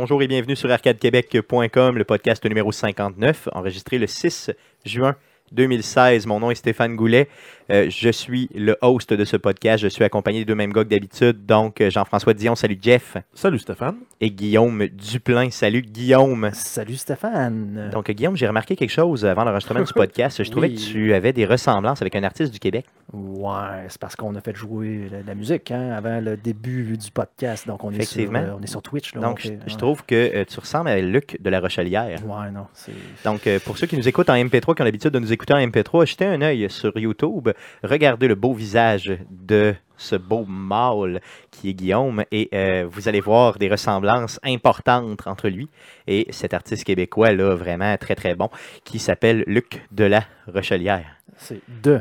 Bonjour et bienvenue sur arcadequebec.com, le podcast numéro 59, enregistré le 6 juin 2016. Mon nom est Stéphane Goulet. Euh, je suis le host de ce podcast. Je suis accompagné des deux mêmes gars que d'habitude. Donc, euh, Jean-François Dion, salut Jeff. Salut Stéphane. Et Guillaume Duplain, salut Guillaume. Salut Stéphane. Donc, Guillaume, j'ai remarqué quelque chose avant l'enregistrement du podcast. Je trouvais Oui. que tu avais des ressemblances avec un artiste du Québec. Ouais, c'est parce qu'on a fait jouer la, la musique hein, avant le début du podcast. Donc, on, est sur, Effectivement. euh, on est sur Twitch. Là, Donc, on je, fait- je ouais. trouve que euh, tu ressembles à Luc de la Rochelière. Ouais, non. c'est- Donc, euh, pour ceux qui nous écoutent en MP3, qui ont l'habitude de nous écouter en MP3, jetez un œil sur YouTube, regardez le beau visage de ce beau mâle qui est Guillaume et euh, vous allez voir des ressemblances importantes entre lui et cet artiste québécois là vraiment très très bon qui s'appelle Luc de la Rochelière. C'est de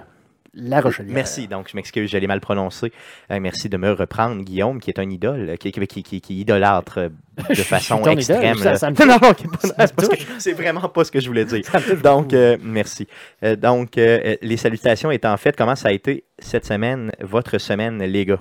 La Rochelière. Merci, donc je m'excuse, je l'ai mal prononcé. Euh, merci de me reprendre, Guillaume, qui est un idole, euh, qui, qui, qui, qui- qui idolâtre euh, de façon extrême. c'est vraiment pas ce que je voulais dire. Donc, euh, merci. Euh, donc, euh, euh, les salutations étant faites, comment ça a été cette semaine, votre semaine, les gars?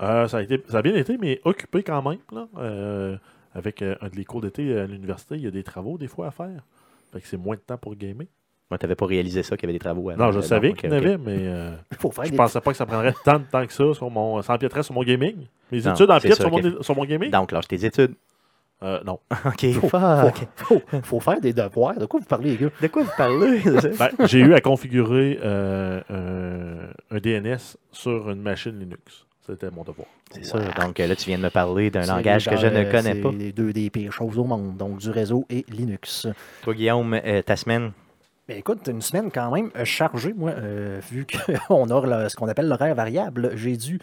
Euh, ça, a été, ça a bien été, mais occupé quand même. Là. Euh, avec euh, un des cours d'été à l'université, il y a des travaux des fois à faire. Fait que c'est moins de temps pour gamer. Moi, t'avais pas réalisé ça, qu'il y avait des travaux. à- non, je euh, savais qu'il y en avait, mais euh, je des- pensais pas que ça prendrait tant de temps que ça sur mon, ça empiéterait sur mon gaming. Mes Non, études c'est empiètent sur, sur mon gaming? Donc, lâche tes études. Euh, non. OK, Faut, faut, faut- faut faire des devoirs. De quoi vous parlez, les gars? De quoi vous parlez? Ben, j'ai eu à configurer euh, un, un DNS sur une machine Linux. C'était mon devoir. C'est ça. Donc, là, tu viens de me parler d'un C'est langage que je ne euh, connais c'est pas. les deux des pires choses au monde. Donc, du réseau et Linux. Toi, Guillaume, euh, ta semaine, Ben, écoute, une semaine quand même euh, chargée, moi, euh, vu qu'on a le- ce qu'on appelle l'horaire variable. J'ai dû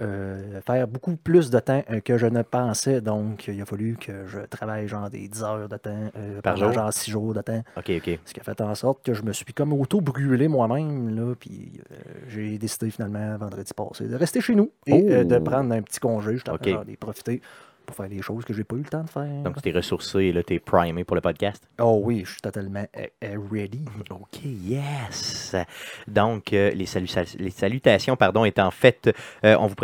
euh, faire beaucoup plus de temps que je ne pensais. Donc, il a fallu que je travaille genre des 10 heures de temps, euh, Par jour? genre 6 jours de temps. OK, OK. Ce qui a fait en sorte que je me suis comme auto-brûlé moi-même. Là, puis j'ai décidé finalement, vendredi passé, de rester chez nous et de Oh! prendre un petit congé, justement, Ok. genre, d'y profiter pour faire des choses que j'ai pas eu le temps de faire. Donc, tu t'es ressourcé et là, tu es primé pour le podcast? oh oui, je suis totalement euh, euh, ready. OK, yes. Donc, euh, les, salu- les salutations pardon, étant faites, euh, on vous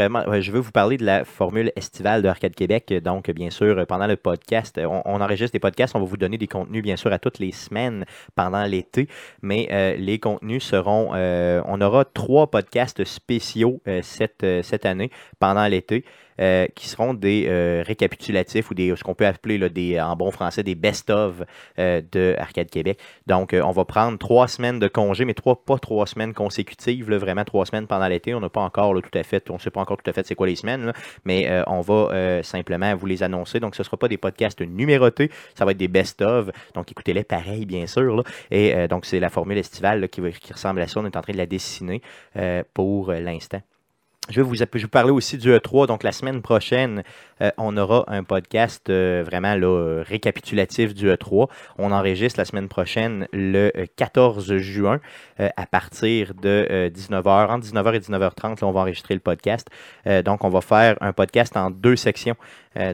je veux vous parler de la formule estivale de Arcade Québec. Donc, bien sûr, pendant le podcast, on, on enregistre des podcasts, on va vous donner des contenus, bien sûr, à toutes les semaines pendant l'été. Mais euh, les contenus seront, on aura trois podcasts spéciaux cette, cette année pendant l'été. Euh, qui seront des euh, récapitulatifs ou des ce qu'on peut appeler là, des, en bon français des best-of euh, de Arcade Québec. Donc, on va prendre trois semaines de congé, mais trois, pas trois semaines consécutives, vraiment trois semaines pendant l'été. On n'a pas encore tout à fait, on ne sait pas encore tout à fait c'est quoi les semaines, mais on va simplement vous les annoncer. Donc, ce ne sera pas des podcasts numérotés, ça va être des best-of. Donc, écoutez-les pareil, bien sûr. Et donc, c'est la formule estivale qui, ressemble à ça. On est en train de la dessiner pour l'instant. Je vais vous, parler aussi du E3. Donc, la semaine prochaine, euh, on aura un podcast euh, vraiment euh, récapitulatif du E3. On enregistre la semaine prochaine le euh, 14 juin à partir de euh, 19h. Entre 19h et 19h30, là, on va enregistrer le podcast. Donc, on va faire un podcast en deux sections.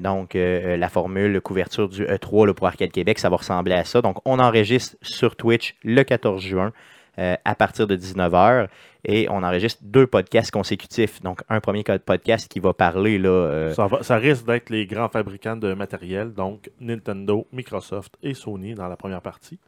Donc, la formule couverture du E3 là, pour Arcade Québec, ça va ressembler à ça. Donc, on enregistre sur Twitch le 14 juin euh, à partir de 19h et on enregistre deux podcasts consécutifs. Donc, un premier podcast qui va parler là, euh, Ça, va- ça risque d'être les grands fabricants de matériel, donc Nintendo, Microsoft et Sony dans la première partie.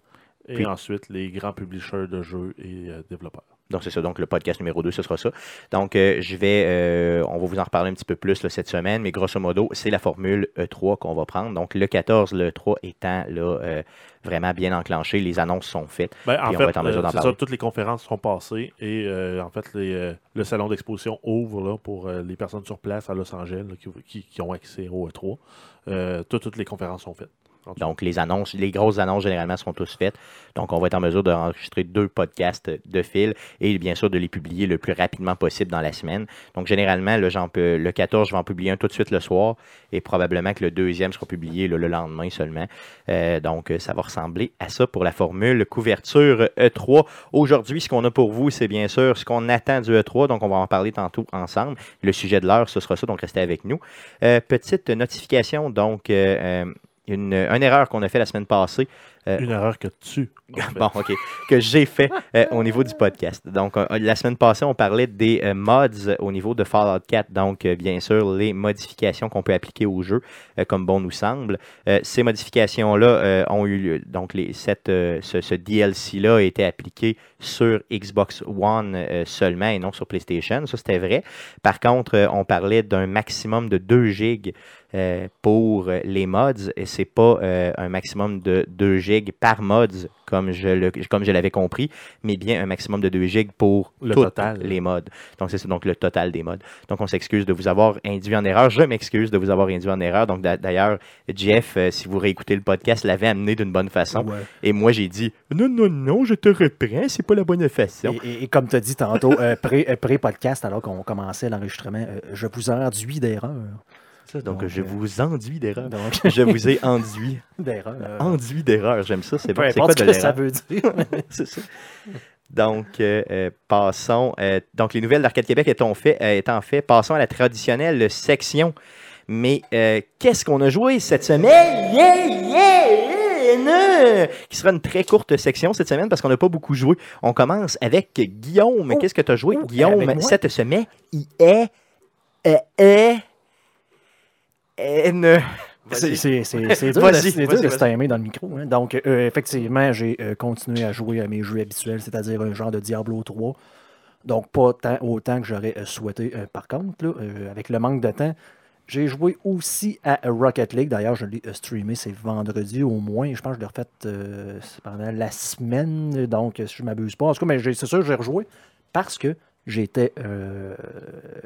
Et Puis- ensuite, les grands publishers de jeux et euh, développeurs. Donc, c'est ça. Donc, le podcast numéro 2, ce sera ça. Donc, euh, je vais, euh, on va vous en reparler un petit peu plus là, cette semaine, mais grosso modo, c'est la formule E3 qu'on va prendre. Donc, le 14, le 3 étant là, euh, vraiment bien enclenché, les annonces sont faites. Ben, en on fait, va être en mesure d'en c'est ça, parler. toutes les conférences sont passées et en fait, les, le salon d'exposition ouvre là, pour les personnes sur place à Los Angeles là, qui, qui- qui ont accès au E3. Euh, tout- toutes les conférences sont faites. Donc, les annonces, les grosses annonces généralement sont tous faites. Donc, on va être en mesure d'enregistrer deux podcasts de fil et bien sûr de les publier le plus rapidement possible dans la semaine. Donc, généralement, peux- le 14, je vais en publier un tout de suite le soir et probablement que le deuxième sera publié le lendemain seulement. Euh, donc, euh, ça va ressembler à ça pour la formule couverture E3. Aujourd'hui, ce qu'on a pour vous, c'est bien sûr ce qu'on attend du E3. Donc, on va en parler tantôt ensemble. Le sujet de l'heure, ce sera ça. Donc, restez avec nous. Euh, petite notification. Donc, euh, une, une erreur qu'on a fait la semaine passée. Euh, Une erreur que tu. as faite. Bon, OK. Que j'ai fait euh, au niveau du podcast. Donc, euh, la semaine passée, on parlait des euh, mods au niveau de Fallout 4. Donc, euh, bien sûr, les modifications qu'on peut appliquer au jeu, euh, comme bon nous semble. Euh, ces modifications-là euh, ont eu lieu. Donc, les, cette, euh, ce, ce DLC-là a été appliqué sur Xbox One euh, seulement et non sur PlayStation. Ça, c'était vrai. Par contre, euh, on parlait d'un maximum de 2 gigs euh, pour les mods et c'est pas euh, un maximum de 2 gigs par mods comme je le comme je l'avais compris, mais bien un maximum de 2 gigs pour Le total. les mods. Donc c'est donc le total des mods. Donc on s'excuse de vous avoir induit en erreur. Je m'excuse de vous avoir induit en erreur. Donc d'a- d'ailleurs, Jeff, euh, si vous réécoutez le podcast, l'avait amené d'une bonne façon. Ouais. Et moi j'ai dit non non non, je te reprends, c'est pas la bonne façon. Et, et- et comme tu as dit tantôt, euh, pré- euh, pré-podcast, alors qu'on commençait l'enregistrement, euh, je vous enduis d'erreur. Ça, donc, Donc, je euh, vous enduis d'erreur. Donc, je vous ai enduit. d'erreur. euh, Enduit d'erreur, j'aime ça, c'est bon. C'est quoi de que ça veut dire. C'est ça. Donc, euh, euh, passons. donc, les nouvelles d'Arcade Québec étant fait, étant fait, passons à la traditionnelle section. Mais qu'est-ce qu'on a joué cette semaine? Yeah, yeah, yeah, Qui sera une très courte section cette semaine parce qu'on n'a pas beaucoup joué. On commence avec Guillaume. Oh, Qu'est-ce que tu as joué, oh, Guillaume, cette semaine? Il est. est. N. C'est c'est- c'est- c'est dur, de, se timer dans le micro. hein. Donc, euh, effectivement, j'ai euh, continué à jouer à mes jeux habituels, c'est-à-dire un genre de Diablo 3. Donc, pas tant, autant que j'aurais euh, souhaité. euh, par contre, là, euh, avec le manque de temps, j'ai joué aussi à Rocket League. D'ailleurs, je l'ai euh, streamé, c'est vendredi au moins. Je pense que je l'ai refait euh, c'est pendant la semaine. Donc, si je ne m'abuse pas. En tout cas, c'est sûr, j'ai rejoué parce que j'étais euh,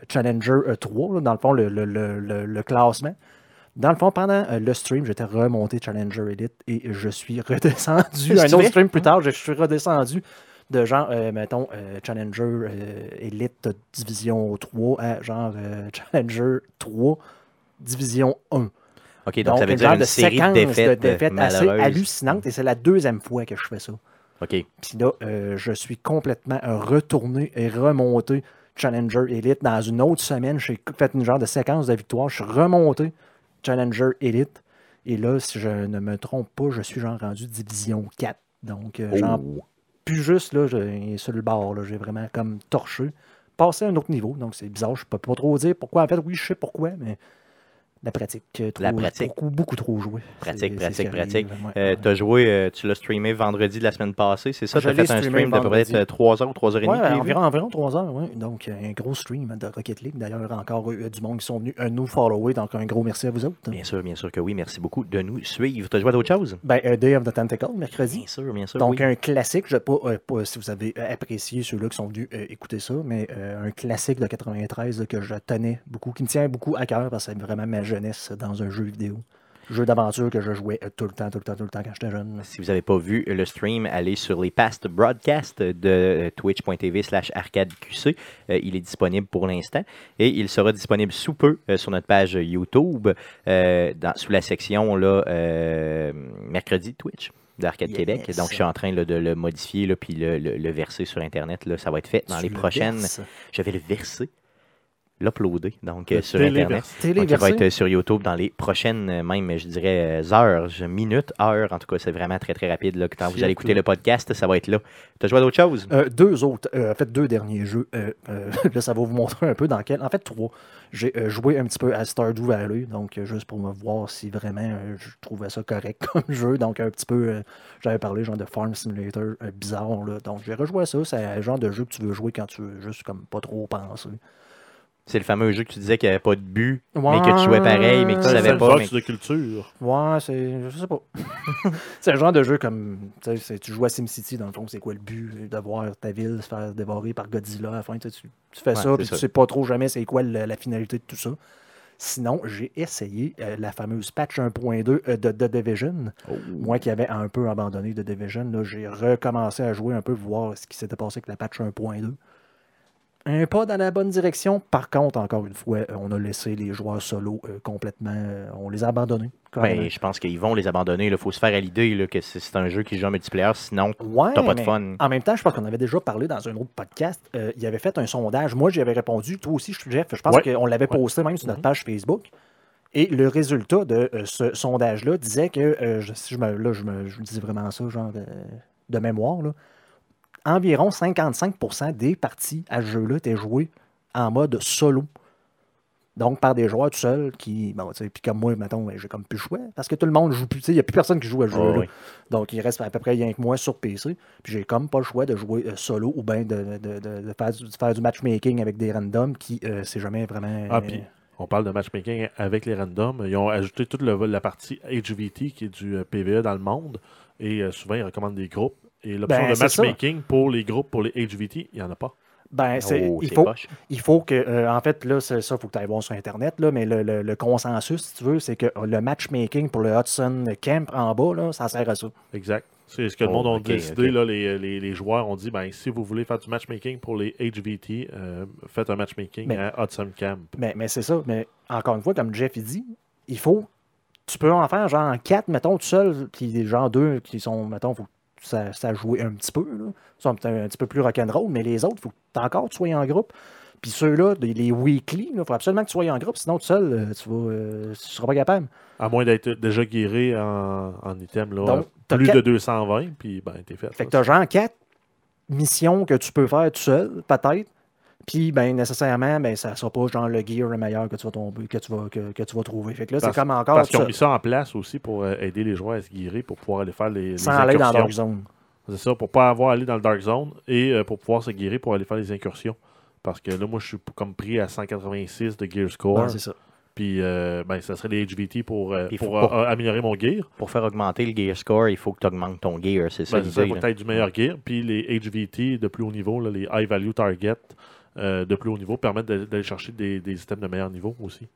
Challenger euh, 3, là, dans le fond, le, le- le- le- classement. Dans le fond, pendant euh, le stream, j'étais remonté Challenger Elite et je suis redescendu. Un autre stream plus tard, je suis redescendu de genre, euh, mettons, euh, Challenger euh, Elite Division 3 à genre euh, Challenger 3 Division 1. OK, donc, ça veut une dire genre une de série de défaites, de défaites assez hallucinante et c'est la deuxième fois que je fais ça. OK. Puis là, euh, je suis complètement retourné et remonté Challenger Elite. Dans une autre semaine, j'ai fait une genre de séquence de victoire. Je suis remonté Challenger Elite. Et là, si je ne me trompe pas, je suis genre rendu Division 4. Donc, euh, genre, Oh. plus juste, là, je- sur le bord, là, j'ai vraiment comme torché. Passé à un autre niveau. Donc, c'est bizarre. Je peux pas trop dire pourquoi. En fait, oui, je sais pourquoi, mais la pratique. euh, La trop- pratique. Beaucoup, beaucoup trop joué. Pratique, pratique, pratique. ouais, Euh, tu as joué, euh, tu l'as streamé vendredi de la semaine passée, c'est ça? Je Tu as fait un stream d'à peu près vendredi. 3 heures ou 3 heures et demie? Ouais, j'ai vu? environ, environ 3 heures, oui. Donc, un gros stream de Rocket League. D'ailleurs, encore euh, du monde qui sont venus euh, nous follower. Donc, un gros merci à vous autres. Bien sûr, bien sûr que oui. Merci beaucoup de nous suivre. Tu as joué à d'autres choses? Ben, Day of the Tentacle, mercredi. Bien sûr, bien sûr. Donc, oui. un classique, je ne sais pas, pas si vous avez apprécié ceux-là qui sont venus écouter ça, mais un classique de 93 là, que je tenais beaucoup, qui me tient beaucoup à cœur parce que c'est vraiment ma jeunesse dans un jeu vidéo. Jeu d'aventure que je jouais tout le temps, tout le temps, tout le temps quand j'étais jeune. Si vous n'avez pas vu le stream, allez sur les past broadcasts de euh, twitch.tv slash arcadeqc. Euh, il est disponible pour l'instant et il sera disponible sous peu euh, sur notre page YouTube euh, dans- sous la section là, euh, mercredi Twitch d'Arcade Yes. Québec. Donc, je suis en train là, de le modifier là, puis le, le- le verser sur Internet. Là. Ça va être fait dans Tu les le prochaines. verses? Je vais le verser, l'uploader donc euh, sur Internet. Donc, il va être euh, sur YouTube dans les prochaines, euh, même, je dirais, heures, minutes, heures. En tout cas, c'est vraiment très, très rapide. Là, quand vous allez écouter le podcast, ça va être là. Tu as joué à d'autres choses? Euh, deux autres, euh, en fait, deux derniers jeux. Là, ça va vous montrer un peu dans quel. En fait, trois. J'ai joué un petit peu à Stardew Valley, donc juste pour me voir si vraiment je trouvais ça correct comme jeu. Donc, un petit peu, j'avais parlé genre de Farm Simulator bizarre. Là. Donc, j'ai rejoué à ça. C'est un genre de jeu que tu veux jouer quand tu veux juste comme pas trop penser. C'est le fameux jeu que tu disais qu'il n'y avait pas de but, mais que tu jouais pareil, mais que tu savais pas. mais- c'est de culture. Ouais, c'est. Je sais pas. c'est un genre de jeu comme. Tu joues à SimCity, dans le fond, c'est quoi le but de voir ta ville se faire dévorer par Godzilla à la fin. Tu, sais, tu- tu fais Ouais, ça, c'est puis ça. tu sais pas trop jamais c'est quoi la finalité de tout ça. Sinon, j'ai essayé euh, la fameuse patch 1.2 euh, de The Division. Oh. Moi qui avais un peu abandonné The Division, là, j'ai recommencé à jouer un peu, voir ce qui s'était passé avec la patch 1.2. Un pas dans la bonne direction. Par contre, encore une fois, euh, on a laissé les joueurs solo euh, complètement. euh, on les a abandonnés. Ben, je pense qu'ils vont les abandonner. Il faut se faire à l'idée que c'est un jeu qui joue en multiplayer, sinon Ouais, t'as pas de fun. En même temps, je pense qu'on avait déjà parlé dans un autre podcast. euh, il avait fait un sondage. Moi, j'y avais répondu. Toi aussi, Jeff, je pense Ouais. qu'on l'avait Ouais. posté même sur notre Mhm. page Facebook. Et le résultat de euh, ce sondage-là disait que, euh, je, si je me, là, je me je dis vraiment ça, genre de, de mémoire, là, environ 55% des parties à ce jeu-là étaient jouées en mode solo. Donc, par des joueurs tout seuls qui, bon, tu sais, puis comme moi, mettons, ben, j'ai comme plus le choix, parce que tout le monde joue plus, tu sais, il n'y a plus personne qui joue à ce Oh, jeu-là. oui. Donc, il reste à peu près rien que moi sur PC. Puis j'ai comme pas le choix de jouer euh, solo ou bien de, de- de- de faire, du, de faire du matchmaking avec des randoms qui, euh, c'est jamais vraiment. Ah, puis on parle de matchmaking avec les randoms. Ils ont ajouté toute le- la partie HVT qui est du euh, PVE dans le monde. Et souvent, ils recommandent des groupes. Et l'option Ben, de matchmaking pour les groupes, pour les HVT, il n'y en a pas. Ben, c'est- Oh, il, faut, il faut que, euh, en fait, là, c'est ça, il faut que tu ailles voir sur Internet, là, mais le, le- le consensus, si tu veux, c'est que le matchmaking pour le Hudson Camp en bas, là, ça sert à ça. Exact. C'est ce que le Oh, monde a décidé. Là, les, les- les joueurs ont dit ben, si vous voulez faire du matchmaking pour les HVT, euh, faites un matchmaking Mais- à Hudson Camp. Mais, mais c'est ça. Mais encore une fois, comme Jeff il dit, il faut. Tu peux en faire genre quatre, mettons, tout seul, puis genre deux qui sont, mettons, faut que ça, ça joue un petit peu. Là. Ils sont un, un petit peu plus rock'n'roll, mais les autres, il faut que encore tu sois en groupe. Puis ceux-là, les weekly, il faut absolument que tu sois en groupe, sinon tout seul, euh, tu vas, euh, seras pas capable. À moins d'être déjà guéri en, en item, là, Donc, t'as plus quatre- de 220, puis ben, t'es fait. Fait que tu as genre quatre missions que tu peux faire tout seul, peut-être. Puis, ben, nécessairement, ben, ça sera pas genre le gear le meilleur que tu vas tomber, que tu vas, que, que tu vas trouver. Fait que là, c'est Parce- comme encore Parce qu'ils ont mis ça en place aussi pour euh, aider les joueurs à se guérir, pour pouvoir aller faire les, les sans aller dans incursions. Dark Zone. C'est ça, pour pas avoir à aller dans le Dark Zone et euh, pour pouvoir se guérir pour aller faire les incursions. Parce que là, moi, je suis comme pris à 186 de Gear Score. Ouais, c'est ça. puis, euh, ben, ça serait les HVT pour, euh, pour euh, améliorer mon gear. Pour faire augmenter le gear score, il faut que tu augmentes ton gear, c'est ça Ben, c'est ça, faut là. être du meilleur gear. Puis les HVT de plus haut niveau, là, les High Value Target euh, de plus haut niveau, permettent d'aller chercher des, des items de meilleur niveau aussi.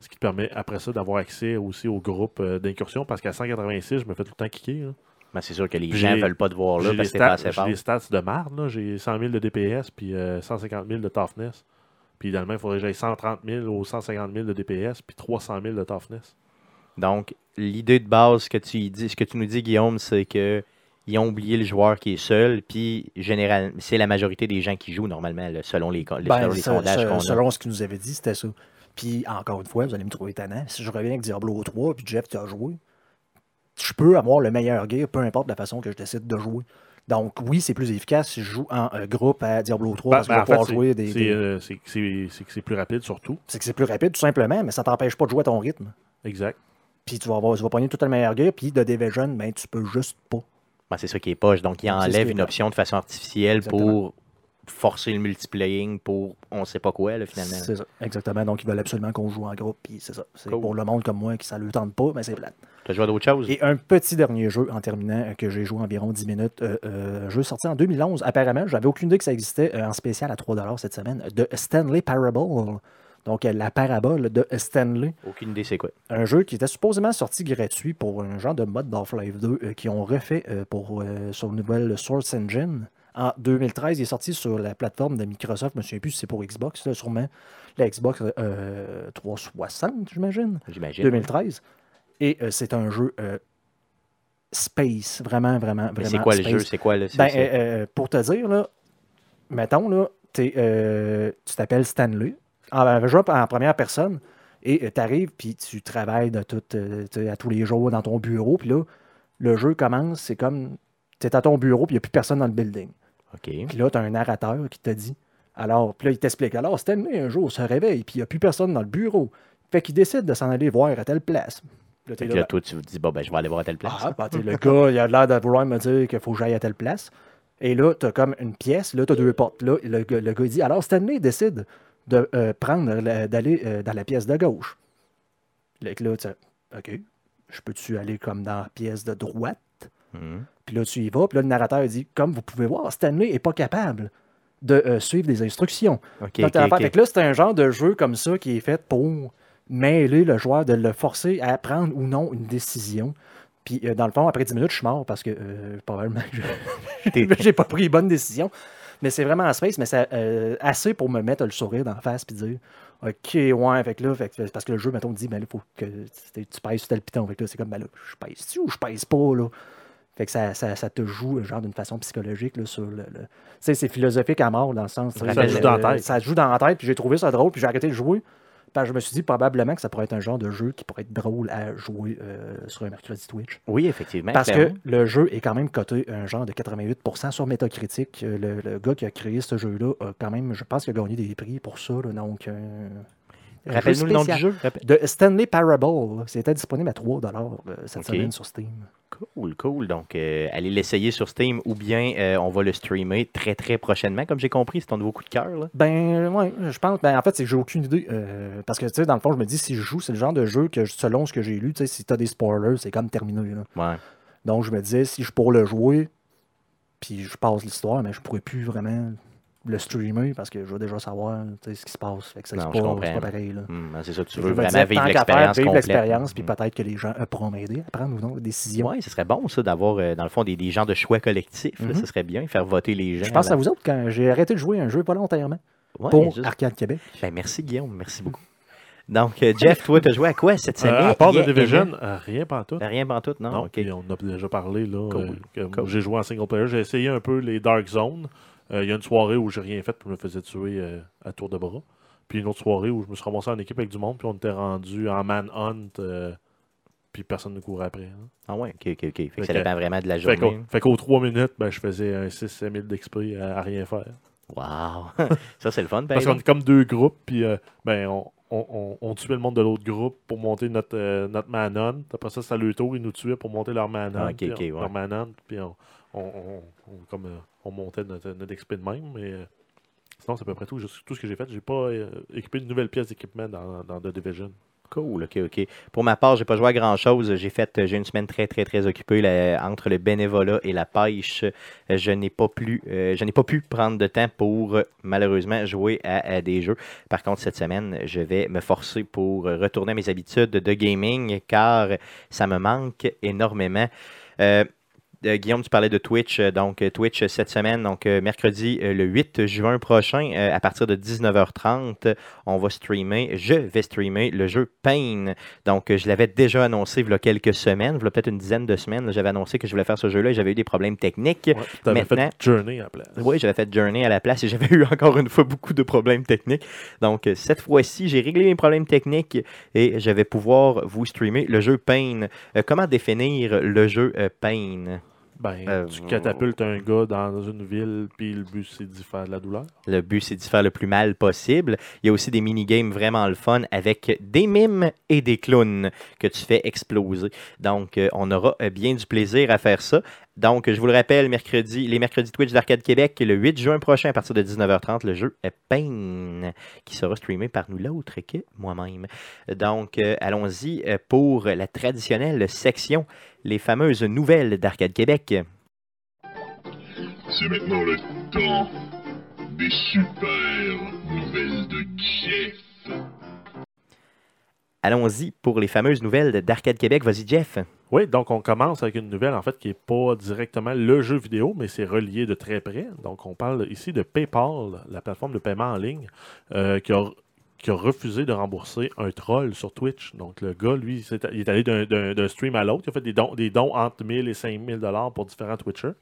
Ce qui te permet après ça d'avoir accès aussi au groupe euh, d'incursion. Parce qu'à 186, je me fais tout le temps kicker. là. Ben, c'est sûr que les gens veulent pas te voir là parce que pas assez j'ai les stats de marde. J'ai 100 000 de DPS puis euh, 150 000 de toughness. Puis idéalement, il faudrait que j'aille 130 000 ou 150 000 de DPS puis 300 000 de toughness. Donc, l'idée de base que tu dis, ce que tu nous dis, Guillaume, c'est que ils ont oublié le joueur qui est seul, puis général, c'est la majorité des gens qui jouent normalement, là, selon les, Ben, selon les sondages qu'on a. selon ce qu'il nous avait dit, c'était ça. Puis, encore une fois, vous allez me trouver tannant. Si je reviens avec Diablo 3, puis Jeff, tu as joué, je peux avoir le meilleur gear, peu importe la façon que je décide de jouer. Donc, oui, c'est plus efficace si je joue en euh, groupe à Diablo 3, parce que Ben, je vais en pouvoir fait, jouer des. c'est des- euh, c'est que c'est- c'est que c'est plus rapide surtout. C'est que c'est plus rapide, tout simplement, mais ça t'empêche pas de jouer à ton rythme. Exact. Puis, tu vas, avoir, tu vas pogner tout le meilleur gear, puis de Division, ben, tu peux juste pas. Ben, c'est ça qui est poche. Donc, il enlève une option de façon artificielle Exactement. pour forcer le multiplaying pour on sait pas quoi, là, finalement. C'est ça, exactement. Donc, ils veulent absolument qu'on joue en groupe, puis c'est ça. C'est Cool. pour le monde comme moi qui ça le tente pas, mais c'est plate. Tu as joué à d'autres choses? Et un petit dernier jeu en terminant euh, que j'ai joué environ 10 minutes. euh, euh, un jeu sorti en 2011. Apparemment, j'avais aucune idée que ça existait euh, en spécial à 3$ cette semaine. De Stanley Parable. Donc, euh, la parabole de Stanley. Aucune idée c'est quoi. Un jeu qui était supposément sorti gratuit pour un genre de mode d'Half-Life 2 euh, qui ont refait euh, pour, euh, sur le nouvel Source Engine. En 2013, il est sorti sur la plateforme de Microsoft. Je ne me souviens plus si c'est pour Xbox, là, sûrement la Xbox euh, 360, j'imagine. J'imagine. 2013. Et c'est un jeu space, vraiment, vraiment, vraiment. c'est quoi le jeu? C'est quoi le. Ben, pour te dire, là, mettons, là, tu t'appelles Stanley, en, en, première personne, et tu arrives, puis tu travailles de tout, euh, à tous les jours dans ton bureau, puis là, le jeu commence, c'est comme, tu es à ton bureau, puis il n'y a plus personne dans le building. Puis là, tu as un narrateur qui te dit, alors, puis là, il t'explique, alors, Stanley, un jour, se réveille, puis il n'y a plus personne dans le bureau. Fait qu'il décide de s'en aller voir à telle place. Puis là, Fait que là, là, toi, tu te dis, bon, ben, je vais aller voir à telle place. ah, ben, le gars, il a l'air de vouloir me dire qu'il faut que j'aille à telle place. Et là, tu as comme une pièce, là, tu as deux portes. Là, le, le gars, il dit Alors, Stanley décide de euh, prendre, d'aller euh, dans la pièce de gauche. Là, là, tu OK, je peux-tu aller comme dans la pièce de droite? Mhm. Puis là, tu y vas. Puis là, le narrateur dit Comme vous pouvez voir, Stanley n'est pas capable de euh, suivre des instructions. OK, Donc, là, c'est un genre de jeu comme ça qui est fait pour mêler le joueur, de le forcer à prendre ou non une décision. Puis, euh, dans le fond, après 10 minutes, je suis mort parce que euh, probablement j'ai pas pris les bonnes décisions. Mais c'est vraiment en space, mais c'est euh, assez pour me mettre le sourire dans la face puis dire OK, ouais, fait que là, fait que- parce que le jeu, mettons, dit, ben là, il faut que tu pèses sur tel piton. Fait que là, c'est comme, ben là, je pèse-tu ou je pèse pas, là? Fait que ça, ça, ça te joue, genre, d'une façon psychologique, là, sur le. le- Tu sais, c'est philosophique à mort, dans le sens. Ça le- joue dans la tête. Ça joue dans la tête, puis j'ai trouvé ça drôle, puis j'ai arrêté de jouer. Parce que je me suis dit probablement que ça pourrait être un genre de jeu qui pourrait être drôle à jouer euh, sur un mercredi Twitch. Oui, effectivement. Parce que le jeu est quand même coté un genre de 88% sur Metacritic. Euh, Le, le gars qui a créé ce jeu-là a quand même, je pense qu'il a gagné des prix pour ça. là, donc, euh, Rappelle-nous le nom du jeu. De Stanley Parable. C'était disponible à 3 euh, cette semaine sur Steam. Cool, cool. Donc, euh, allez l'essayer sur Steam ou bien euh, on va le streamer très, très prochainement. Comme j'ai compris, c'est ton nouveau coup de cœur. là. Ben, ouais, je pense. Ben, en fait, c'est que j'ai aucune idée. euh, parce que, tu sais, dans le fond, je me dis, si je joue, c'est le genre de jeu que, selon ce que j'ai lu, tu sais, si t'as des spoilers, c'est comme terminé. là. Ouais. Donc, je me disais, si je pourrais le jouer, puis je passe l'histoire, mais je pourrais plus vraiment le streamer parce que je veux déjà savoir tu ce qui se passe. Fait que ça, Non, c'est pas, c'est pas pareil. Là. Hmm, c'est ça, tu Je veux me vraiment vivre faire, l'expérience vivre l'expérience, puis Hmm. peut-être que les gens euh, pourront m'aider à prendre ou non des décisions. Oui, ce serait bon, ça, d'avoir, euh, dans le fond, des, des gens de choix collectifs. là. Mhm. Ce serait bien, faire voter les gens. Je pense à à vous autres quand j'ai arrêté de jouer un jeu volontairement Ouais, pour juste- Arcade Québec. Ben, merci, Guillaume. Merci beaucoup. Donc, euh, Jeff, toi, tu as joué à quoi cette Euh, semaine? à part The Division, euh, rien pas tout. Rien pantoute, non? Non, on a déjà parlé. là. Cool, euh, que cool. J'ai joué en single player. J'ai essayé un peu les Dark Zone. Euh, Il y a une soirée où j'ai rien fait, puis je me faisais tuer euh, à tour de bras. Puis une autre soirée où je me suis ramassé en équipe avec du monde, puis on était rendu en manhunt, euh, puis personne ne courait après. hein. Ah ouais, OK, OK, OK. Fait que Fait ça que- dépend vraiment de la Fait journée. qu'au fait qu'aux 3 minutes, ben, je faisais un 6-7 000 d'XP à, à rien faire. Wow! ça, c'est le fun, Parce ben. qu'on est comme deux groupes, puis euh, ben, on, on, on, on tuait le monde de l'autre groupe pour monter notre, euh, notre manhunt. Après ça, c'était le tour, ils nous tuaient pour monter leur manhunt. Ah, ok, puis ok, on- ouais. Leur manhunt, puis on, on, comme, euh, on montait notre, notre XP de même. Mais euh, sinon, c'est à peu près tout, tout ce que j'ai fait. J'ai pas euh, équipé de nouvelles pièces d'équipement dans, dans The Division. Cool, ok, ok. Pour ma part, j'ai pas joué à grand chose. J'ai fait, j'ai une semaine très, très, très occupée entre le bénévolat et la pêche. Je n'ai pas plus, je n'ai pas pu prendre de temps pour malheureusement jouer à, des jeux. Par contre, cette semaine, je vais me forcer pour retourner à mes habitudes de gaming car ça me manque énormément. Guillaume, tu parlais de Twitch. euh, Donc, euh, Twitch euh, cette semaine, donc euh, mercredi euh, le 8 juin prochain, euh, à partir de 19h30, on va streamer, je vais streamer le jeu Pain. Donc, euh, je l'avais déjà annoncé il y a quelques semaines, il y a peut-être une dizaine de semaines, j'avais annoncé que je voulais faire ce jeu-là et j'avais eu des problèmes techniques. Ouais, tu avais Maintenant- fait Journey à la place. Oui, j'avais fait Journey à la place et j'avais eu encore une fois beaucoup de problèmes techniques. Donc, euh, cette fois-ci, j'ai réglé mes problèmes techniques et je vais pouvoir vous streamer le jeu Pain. Euh, comment définir le jeu euh, Pain? Ben, Euh, tu catapultes un gars dans une ville, puis le but, c'est d'y faire de la douleur. Le but, c'est d'y faire le plus mal possible. Il y a aussi des mini-games vraiment le fun avec des mimes et des clowns que tu fais exploser. Donc, euh, on aura euh, bien du plaisir à faire ça. Donc, je vous le rappelle, mercredi, les mercredis Twitch d'Arcade Québec, le 8 juin prochain, à partir de 19h30, le jeu est Pain, qui sera streamé par nous l'autre que moi-même. Donc, euh, allons-y euh, pour la traditionnelle section, les fameuses nouvelles d'Arcade Québec. C'est maintenant le temps des super nouvelles de Jeff. Allons-y pour les fameuses nouvelles d'Arcade Québec. Vas-y, Jeff. Oui, donc on commence avec une nouvelle en fait qui n'est pas directement le jeu vidéo, mais c'est relié de très près. Donc on parle ici de PayPal, la plateforme de paiement en ligne, euh, qui, a, qui a refusé de rembourser un troll sur Twitch. Donc le gars, lui, il est allé d'un- stream à l'autre, il a fait des dons, des dons entre 1000 et 5000 dollars pour différents Twitchers.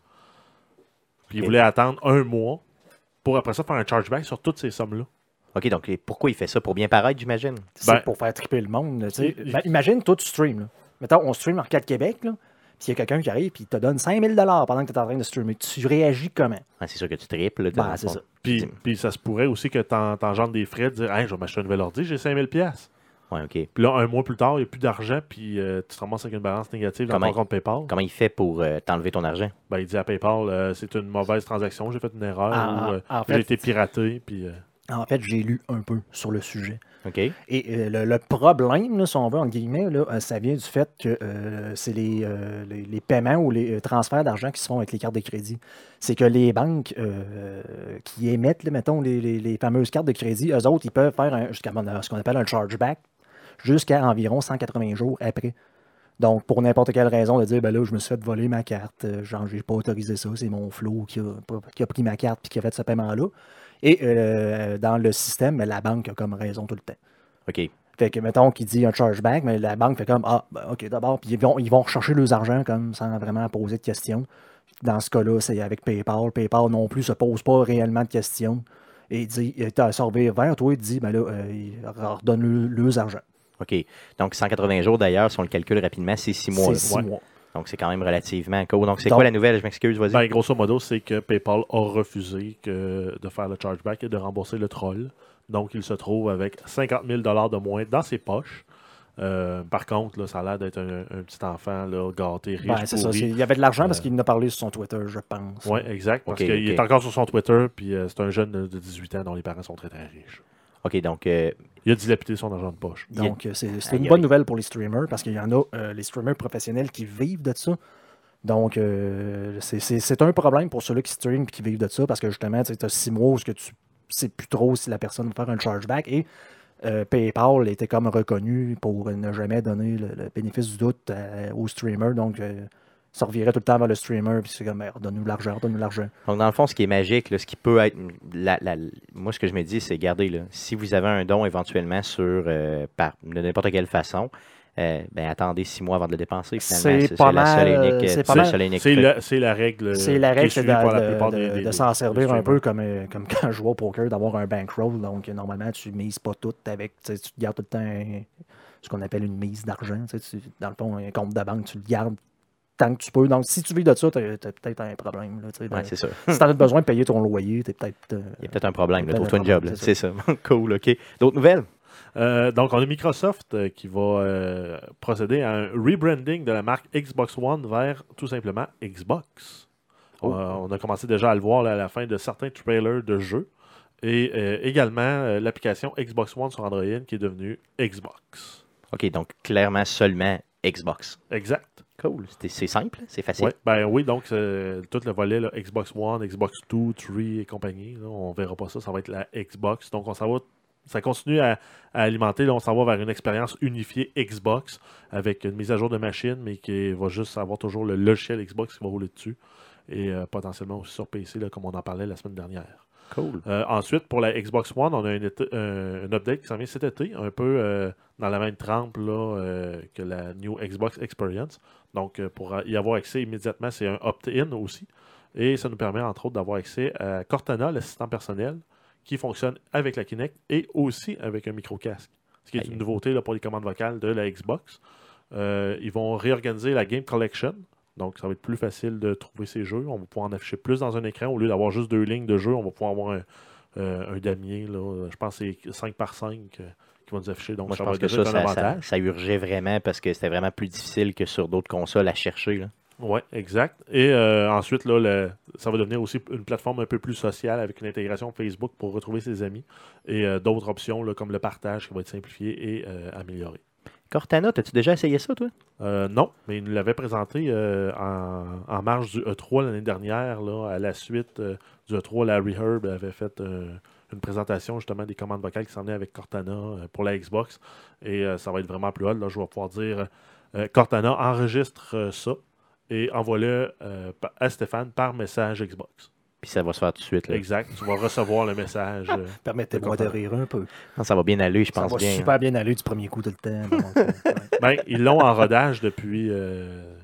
Puis il voulait attendre un mois pour après ça faire un chargeback sur toutes ces sommes-là. OK, donc et pourquoi il fait ça? Pour bien paraître, j'imagine? C'est Ben- pour faire triper le monde. Ben, imagine, toi, tu stream. Là. Mettons, on stream Arcade Québec, là, puis il y a quelqu'un qui arrive, puis il te donne 5000 pendant que tu es en train de streamer. Tu réagis comment? Ah, c'est sûr que tu triples. dans Ben, c'est ça. Puis, ça se pourrait aussi que tu engendres des frais de dire Hey, je vais m'acheter un nouvel ordi, j'ai 5000 pièces. Ouais, OK. Puis là, un mois plus tard, il n'y a plus d'argent, puis euh, tu te ramasses avec une balance négative dans Comment ton compte PayPal. Comment il fait pour euh, t'enlever ton argent? Ben, il dit à PayPal, euh, c'est une mauvaise transaction, j'ai fait une erreur, Ah, ou euh, en j'ai été piraté, puis... En fait, j'ai lu un peu sur le sujet. Et euh, le, le problème, là, si on veut, entre guillemets, là, euh, ça vient du fait que euh, c'est les, euh, les, les paiements ou les transferts d'argent qui se font avec les cartes de crédit. C'est que les banques qui émettent, là, mettons, les, les- fameuses cartes de crédit, eux autres, ils peuvent faire jusqu'à ce qu'on appelle un chargeback jusqu'à environ 180 jours après. Donc, pour n'importe quelle raison, de dire, ben là, je me suis fait voler ma carte, genre, j'ai pas autorisé ça, c'est mon flow qui a, qui a pris ma carte puis qui a fait ce paiement-là. Et euh, dans le système, la banque a comme raison tout le temps. OK. Fait que, mettons, qu'il dit un chargeback, mais la banque fait comme Ah, ben, OK, d'abord, puis ils vont, ils vont rechercher leurs argent comme sans vraiment poser de questions. Dans ce cas-là, c'est avec PayPal. PayPal non plus se pose pas réellement de questions. Et il dit, il t'a servi vers toi, il te dit, ben là, euh, il redonne le, le argent. OK. Donc, 180 jours, d'ailleurs, si on le calcule rapidement, c'est 6 mois. C'est Ouais. mois. Donc, c'est quand même relativement court. Donc, c'est quoi la nouvelle? Je m'excuse, vas-y. Ben, grosso modo, c'est que PayPal a refusé que- de faire le chargeback et de rembourser le troll. Donc, il se trouve avec 50 000 de moins dans ses poches. Euh, par contre, là, ça a l'air d'être un, un petit enfant là, gâté, riche, Ben, c'est ça. Il y avait de l'argent parce Euh, qu'il en a parlé sur son Twitter, je pense. Oui, exact. Parce qu'il est encore sur son Twitter, puis euh, c'est un jeune de de 18 ans dont les parents sont très très riches. OK, donc, euh, Il a dilapidé son argent de poche. Donc, euh, c'est une aïe. bonne nouvelle pour les streamers parce qu'il y en a, euh, les streamers professionnels qui vivent de ça. Donc, euh, c'est- un problème pour ceux-là qui streament et qui vivent de ça parce que justement, tu as six mois où ce que tu sais plus trop si la personne va faire un chargeback et euh, PayPal était comme reconnu pour ne jamais donner le, le bénéfice du doute aux streamers. Donc, euh, ça revirait tout le temps vers le streamer puis c'est comme, Ben, donne-nous l'argent, donne-nous l'argent. donc, dans le fond, ce qui est magique, là, ce qui peut être. la- la- moi, ce que je me dis, c'est, regardez, là, si vous avez un don éventuellement sur. euh, par, de n'importe quelle façon, euh, ben, attendez six mois avant de le dépenser. C'est pas mal, unique, c'est la, la règle. C'est la règle, c'est de, s'en servir un peu comme, euh, comme quand je joue au poker, d'avoir un bankroll. Donc, euh, normalement, tu mises pas tout avec. tu gardes tout le temps un- ce qu'on appelle une mise d'argent. Dans le fond, un compte de banque, tu le gardes tant que tu peux. Donc, si tu vis de ça, tu as, peut-être un problème. Là, Ouais, c'est ça. si tu as besoin de payer ton loyer, tu es peut-être. euh, Il y a peut-être un problème. un Trouve-toi une job. C'est ça. cool, OK. D'autres nouvelles? Euh, donc, on a Microsoft euh, qui va euh, procéder à un rebranding de la marque Xbox One vers tout simplement Xbox. Oh. Euh, on a commencé déjà à le voir là, à la fin de certains trailers de jeux. Et euh, également euh, l'application Xbox One sur Android qui est devenue Xbox. OK, donc clairement seulement Xbox. Exact. Cool. C'est simple, c'est facile. Ouais, ben oui, donc euh, tout le volet là, Xbox One, Xbox 2, 3 et compagnie, là, on verra pas ça, ça va être la Xbox. Donc on s'en va, ça continue à, à alimenter, là, on s'en va vers une expérience unifiée Xbox avec une mise à jour de machine, mais qui va juste avoir toujours le logiciel Xbox qui va rouler dessus et euh, potentiellement aussi sur PC, comme on en parlait la semaine dernière. Cool. Euh, ensuite, pour la Xbox One, on a un, été- un- un update qui s'en vient cet été, un peu euh, dans la même trempe là, que la New Xbox Experience. Donc, euh, pour y avoir accès immédiatement, c'est un opt-in aussi. Et ça nous permet, entre autres, d'avoir accès à Cortana, l'assistant personnel, qui fonctionne avec la Kinect et aussi avec un micro-casque. Ce qui est une nouveauté là, pour les commandes vocales de la Xbox. Euh, ils vont réorganiser la Game Collection. Donc, ça va être plus facile de trouver ces jeux. On va pouvoir en afficher plus dans un écran. Au lieu d'avoir juste deux lignes de jeu, on va pouvoir avoir un, euh, un damier. Là. Je pense que c'est 5 par 5 qui va nous afficher. Donc, Moi, je pense que ça, ça, ça, ça urgeait vraiment parce que c'était vraiment plus difficile que sur d'autres consoles à chercher. Oui, exact. Et euh, ensuite, là, le- ça va devenir aussi une plateforme un peu plus sociale avec une intégration Facebook pour retrouver ses amis et euh, d'autres options là, comme le partage qui va être simplifié et euh, amélioré. Cortana, as-tu déjà essayé ça, toi? Euh, non, mais il nous l'avait présenté euh, en, en marge du E3 l'année dernière. Là, à la suite euh, du E3, Larry Herb avait fait une présentation justement des commandes vocales qui s'en venaient avec Cortana euh, pour la Xbox. Et euh, ça va être vraiment plus hot. Là, je vais pouvoir dire euh, Cortana enregistre euh, ça et envoie-le euh, à Stéphane par message Xbox. Puis ça va se faire tout de suite. Là. Exact. Tu vas recevoir le message. euh, Permettez-moi de rire un peu. Non, ça va bien aller, je Ça pense va bien. hein. super bien aller du premier coup tout le temps. donc, ouais. Ben, ils l'ont en rodage depuis, euh,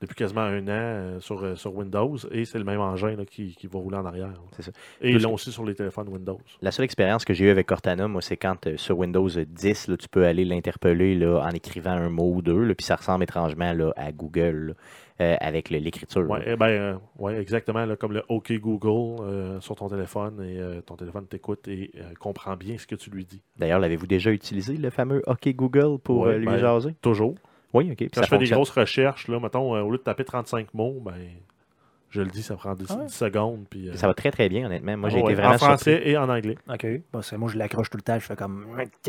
depuis quasiment un an euh, sur, euh, sur Windows et c'est le même engin là, qui, qui va rouler en arrière. C'est ça. Et ils l'ont aussi sur les téléphones Windows. La seule expérience que j'ai eue avec Cortana, moi, c'est quand euh, sur Windows 10, là, tu peux aller l'interpeller là, en écrivant un mot ou deux, là, puis ça ressemble étrangement là, à Google avec l'écriture. Là. eh ben, ouais, exactement, là, comme le OK Google sur ton téléphone et ton téléphone t'écoute et comprend bien ce que tu lui dis. D'ailleurs, l'avez-vous déjà utilisé, le fameux OK Google, pour Ouais, lui ben, jaser? Toujours. Oui, OK. puis Quand ça je fais des grosses recherches, là, mettons, euh, au lieu de taper 35 mots, ben, je le dis, ça prend 10, Ah ouais? 10 secondes. Puis, euh, Ça va très, très bien, honnêtement. Moi, j'ai ouais, été vraiment En français surpris. et en anglais. OK. Bon, c'est- moi, je l'accroche tout le temps. Je fais comme.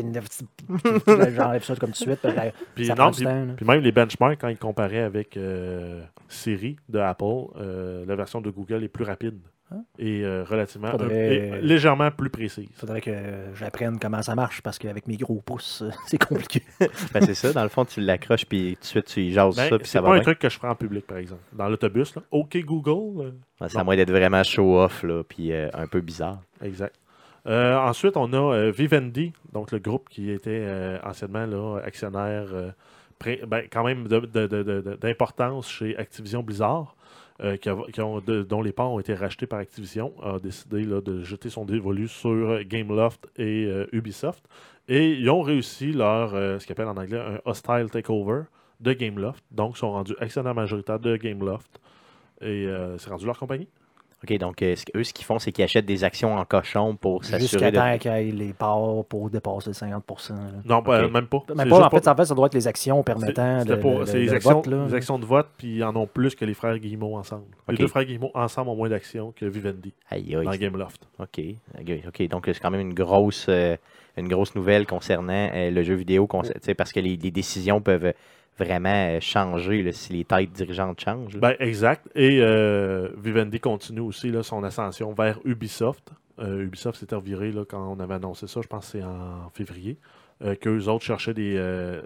J'enlève ça comme tout de suite. puis là, Puis, ça non, prend du puis- temps, là. Puis même les benchmarks, quand ils comparaient avec euh, Siri de Apple, euh, la version de Google est plus rapide Ah. Et euh, relativement Faudrait- et légèrement plus précise. Il faudrait que j'apprenne comment ça marche parce qu'avec mes gros pouces, euh, c'est compliqué. Ben, c'est ça. Dans le fond, tu l'accroches, puis tout de suite, tu y jases Ben, ça, puis c'est ça pas va un bien. truc que je ferai en public, par exemple. Dans l'autobus, là, OK Google, euh, Ouais, C'est à moins d'être vraiment show-off, là, puis euh, un peu bizarre. exact. Euh, ensuite, on a euh, Vivendi, donc le groupe qui était euh, anciennement là, actionnaire euh, pré- ben, quand même d'importance chez Activision Blizzard. Euh, qui ont- dont les parts ont été rachetés par Activision, a décidé de jeter son dévolu sur Gameloft et euh, Ubisoft. Et ils ont réussi leur, euh, ce qu'ils appellent en anglais un hostile takeover de Gameloft. Donc, ils sont rendus actionnaires majoritaires de Gameloft. Et c'est rendu leur compagnie. OK, donc euh, ce- eux, ce qu'ils font, c'est qu'ils achètent des actions en cochon pour Jusqu'à s'assurer de... temps qu'il les parts pour dépasser le 50 là. Non, même pas. C'est pas, en fait, en fait, ça doit être les actions permettant C'est le les, actions, vote. Là. les actions de vote, puis ils en ont plus que les frères Guillemot ensemble. Les deux frères Guillemot ensemble ont moins d'actions que Vivendi Aïe, aïe. dans Gameloft. OK. OK, OK. Donc, c'est quand même une grosse, euh, une grosse nouvelle concernant euh, le jeu vidéo, parce que les, les décisions peuvent vraiment euh, changer là, si les têtes dirigeantes changent. Ben, exact. Et euh, Vivendi continue aussi là, son ascension vers Ubisoft. Euh, Ubisoft s'était reviré là, quand on avait annoncé ça, je pense que c'est en février. Euh, qu'eux autres cherchaient des,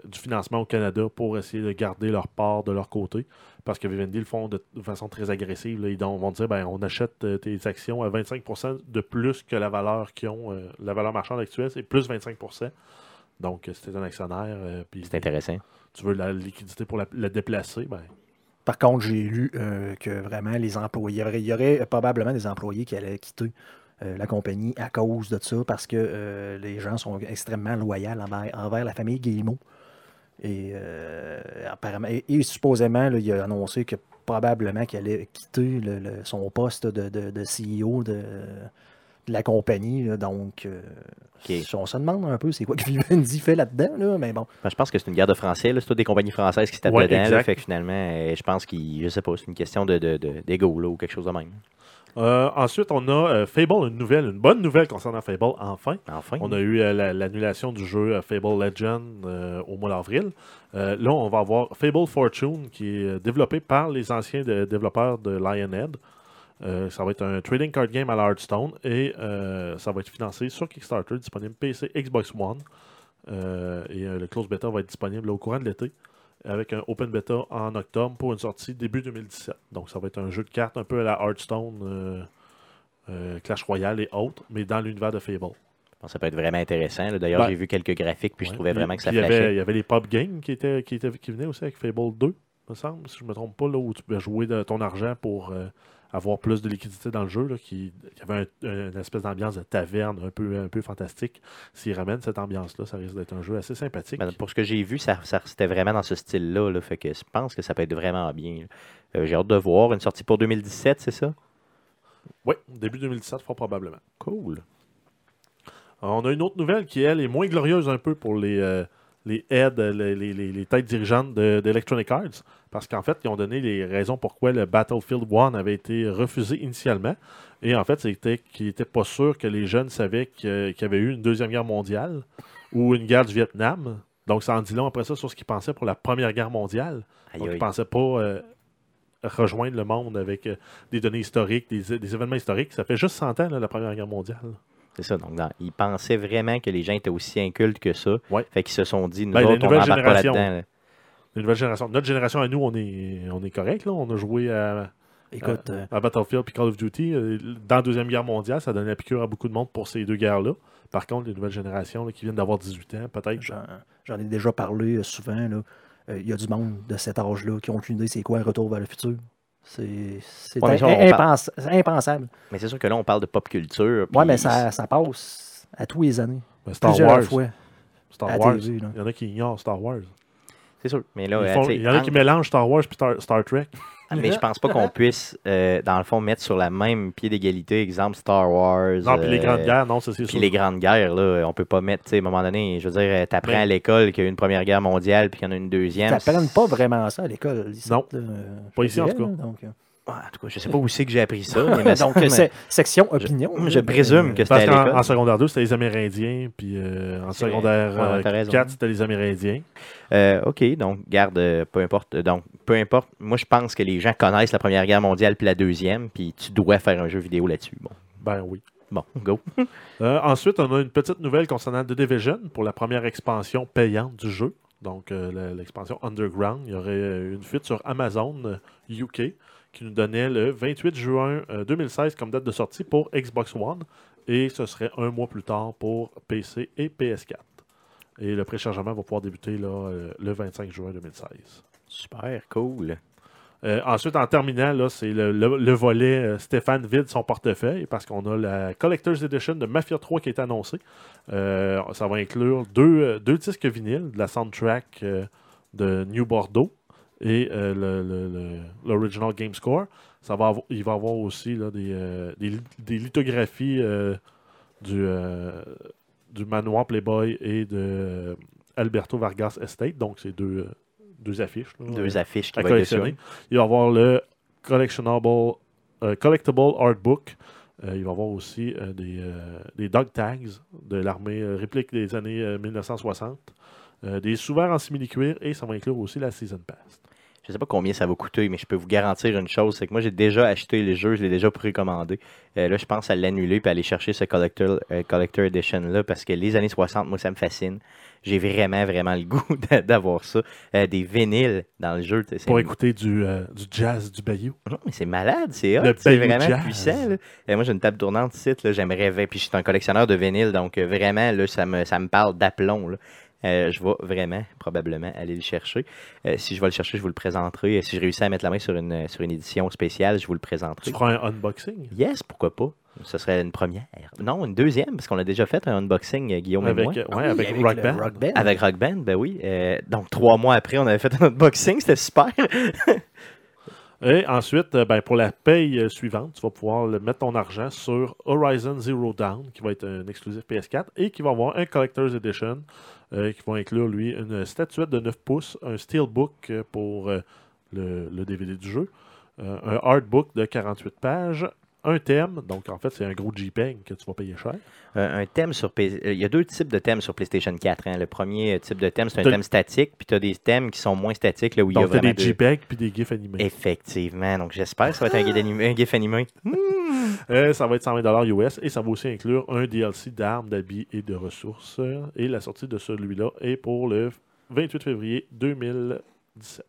du financement au Canada pour essayer de garder leur part de leur côté. Parce que Vivendi le font de, de façon très agressive. Ils vont dire ben, on achète tes actions à 25% de plus que la valeur qu'ils ont. la valeur marchande actuelle, c'est plus 25%. Donc, t'es un actionnaire, C'est intéressant. Tu veux la liquidité pour la, la déplacer, ben, Par contre, j'ai lu euh, que vraiment les employés, il y aurait, probablement des employés qui allaient quitter euh, la compagnie à cause de ça, parce que euh, les gens sont extrêmement loyaux envers, la famille Guillemot. Et, supposément, il a annoncé que probablement qu'il allait quitter son poste de, de- de CEO de, de la compagnie. là. donc, euh, on se demande un peu c'est quoi que Vivendi fait là-dedans, là, mais bon. Ben, je pense que c'est une guerre de français. C'est toutes des compagnies françaises qui se tapent Ouais, dedans. fait que finalement, euh, je pense qu'il, je sais pas, c'est une question de, ou quelque chose de même. Euh, ensuite, on a euh, Fable, une nouvelle, une bonne nouvelle concernant Fable, enfin. Enfin. On a eu euh, la- l'annulation du jeu Fable Legend euh, au mois d'avril. Euh, là, on va avoir Fable Fortune qui est développé par les anciens de- développeurs de Lionhead. Euh, ça va être un trading card game à la Hearthstone et euh, ça va être financé sur Kickstarter, disponible PC, Xbox One. Euh, et le close beta va être disponible au courant de l'été avec un open beta en octobre pour une sortie début 2017. Donc ça va être un jeu de cartes un peu à la Hearthstone, Clash Royale et autres, mais dans l'univers de Fable. Ça peut être vraiment intéressant. D'ailleurs, Ben, j'ai vu quelques graphiques, puis je trouvais vraiment que ça flashait. il y avait les pop games qui, étaient, qui, étaient, qui venaient aussi avec Fable 2, me semble, si je ne me trompe pas, là, où tu pouvais jouer de ton argent pour avoir plus de liquidité dans le jeu. Là, qui, qui avait un- une espèce d'ambiance de taverne un peu, un peu fantastique. S'ils ramènent cette ambiance-là, ça risque d'être un jeu assez sympathique. Ben, pour ce que j'ai vu, ça, ça- c'était vraiment dans ce style-là. là. fait que je pense que ça peut être vraiment bien. Euh, j'ai hâte de voir. Une sortie pour 2017, c'est ça? Oui, début 2017, fort probablement. Cool. On a une autre nouvelle qui, elle, est moins glorieuse un peu pour les, euh, les heads, les, les- les- les têtes dirigeantes de- d'Electronic Arts. Parce qu'en fait, ils ont donné les raisons pourquoi le Battlefield 1 avait été refusé initialement. Et en fait, c'était qu'ils n'étaient pas sûrs que les jeunes savaient qu'il y avait eu une Deuxième Guerre mondiale ou une guerre du Vietnam. Donc, ça en dit long après ça sur ce qu'ils pensaient pour la Première Guerre mondiale. Aïe, Donc, ils ne pensaient pas euh, rejoindre le monde avec euh, des données historiques, des, des événements historiques. Ça fait juste 100 ans, là, la Première Guerre mondiale. C'est ça. Donc, dans- ils pensaient vraiment que les gens étaient aussi incultes que ça. Ouais. Fait qu'ils se sont dit, nous Ben, autres, on nouvelle n'embarque pas génération. là-dedans. là. La nouvelle génération. Notre génération à nous, on est, on est correct. Là. On a joué à, Écoute, euh, à Battlefield et Call of Duty. Euh, Dans la Deuxième Guerre mondiale, ça donnait la piqûre à beaucoup de monde pour ces deux guerres-là. Par contre, les nouvelles générations là, qui viennent d'avoir 18 ans, peut-être. J'en j'en ai déjà parlé euh, souvent. là. Euh, Il y a du monde de cet âge-là qui ont aucune idée c'est quoi un retour vers le futur. C'est Ouais, mais parle- impensable. Mais c'est sûr que là, on parle de pop culture. Ouais, puis mais ça, ça passe à tous les années. Ben, Star plusieurs Wars. fois Star Wars. TV. Il y en a qui ignorent Star Wars. C'est sûr. Mais là, Ils euh, il y en a qui mélangent Star Wars et Star, Star Trek. Ah, mais je pense pas qu'on puisse, euh, dans le fond, mettre sur la même pied d'égalité, exemple Star Wars. Non, puis les euh, grandes guerres, non, ça, c'est Puis sûr. les grandes guerres, là, on peut pas mettre, tu sais, à un moment donné, je veux dire, t'apprends Mais- à l'école qu'il y a eu une première guerre mondiale puis qu'il y en a une deuxième. T'apprennent pas vraiment ça à l'école. ici, Non. là, euh, Pas ici, en tout cas. Donc, euh, en tout cas, je sais pas où c'est que j'ai appris ça. mais donc c'est section opinion. je, présume que c'était Parce à qu'en l'école. en secondaire 2, c'était les Amérindiens, puis euh, en secondaire Ouais, ouais, t'as euh, raison. 4, c'était les Amérindiens. Euh, OK, donc garde, peu importe. Donc, peu importe. Moi, je pense que les gens connaissent la Première Guerre mondiale puis la Deuxième, puis tu dois faire un jeu vidéo là-dessus. Bon, Ben oui. bon, go. Euh, ensuite, on a une petite nouvelle concernant The Division pour la première expansion payante du jeu. Donc, euh, l'expansion Underground. Il y aurait une fuite sur Amazon UK qui nous donnait le 28 juin euh, 2016 comme date de sortie pour Xbox One. Et ce serait un mois plus tard pour PC et PS4. Et le préchargement va pouvoir débuter là, euh, le 25 juin 2016. Super, cool. Euh, ensuite, en terminant, là, c'est le, le- le volet euh, Stéphane vide son portefeuille parce qu'on a la Collector's Edition de Mafia 3 qui est annoncée. Euh, ça va inclure deux, euh, deux disques vinyles de la soundtrack euh, de New Bordeaux et euh, le- le- le- l'Original Game Score. Ça va avoir- il va y avoir aussi là, des, euh, des, li- des lithographies euh, du, du manoir Playboy et de Alberto Vargas Estate. Donc, c'est deux, deux affiches. là, Deux affiches qui à collectionner. Il va y avoir le collectionnable, Collectible Art Book. Il va y avoir aussi des, des dog tags de l'armée réplique des années euh, 1960. Euh, des souverains en simili-cuir et ça va inclure aussi la Season Pass. Je sais pas combien ça va coûter, mais je peux vous garantir une chose, c'est que moi j'ai déjà acheté les jeux, je l'ai déjà précommandé. Euh, là, je pense à l'annuler puis aller chercher ce Collector, euh, collector Edition là parce que les années 60, moi ça me fascine. J'ai vraiment, vraiment le goût d'a- d'avoir ça. Euh, des vinyles dans le jeu. Pour écouter du, du jazz du Bayou. Non, mais c'est malade, c'est vraiment Jazz. puissant. là. Moi, j'ai une table tournante ici, là, j'aimerais, puis je suis un collectionneur de vinyle, donc vraiment, là, ça, me, ça me parle d'aplomb. Euh, je vais vraiment, probablement, aller le chercher. Euh, si je vais le chercher, je vous le présenterai. Euh, Si je réussis à mettre la main sur une, sur une édition spéciale, je vous le présenterai. Tu feras un unboxing? Yes, pourquoi pas. Ce serait une première. Non, une deuxième, parce qu'on a déjà fait un unboxing, Guillaume et avec, moi. euh, Ah ouais, oui, avec, Rock Band. Rock Band. Avec Rock Band, ben oui. Euh, donc, trois mois après, on avait fait un unboxing, c'était super. Et ensuite, ben, pour la paye suivante, tu vas pouvoir mettre ton argent sur Horizon Zero Dawn, qui va être un exclusif PS4, et qui va avoir un Collector's Edition, qui va inclure, lui, une statuette de 9 pouces, un Steelbook euh, pour euh, le, le DVD du jeu, euh, un Artbook de 48 pages, un thème, donc en fait, c'est un gros JPEG que tu vas payer cher. Euh, un thème sur euh, Il y a deux types de thèmes sur PlayStation 4. hein. Le premier type de thème, c'est un thème statique, puis tu as des thèmes qui sont moins statiques, là, où il y a Donc, tu as vraiment des de- JPEG puis des GIFs animés. Effectivement. Donc, j'espère que ça va être un, guide animé- un GIF animé. Euh, ça va être 120$ US et ça va aussi inclure un DLC d'armes, d'habits et de ressources. Et la sortie de celui-là est pour le 28 février 2017.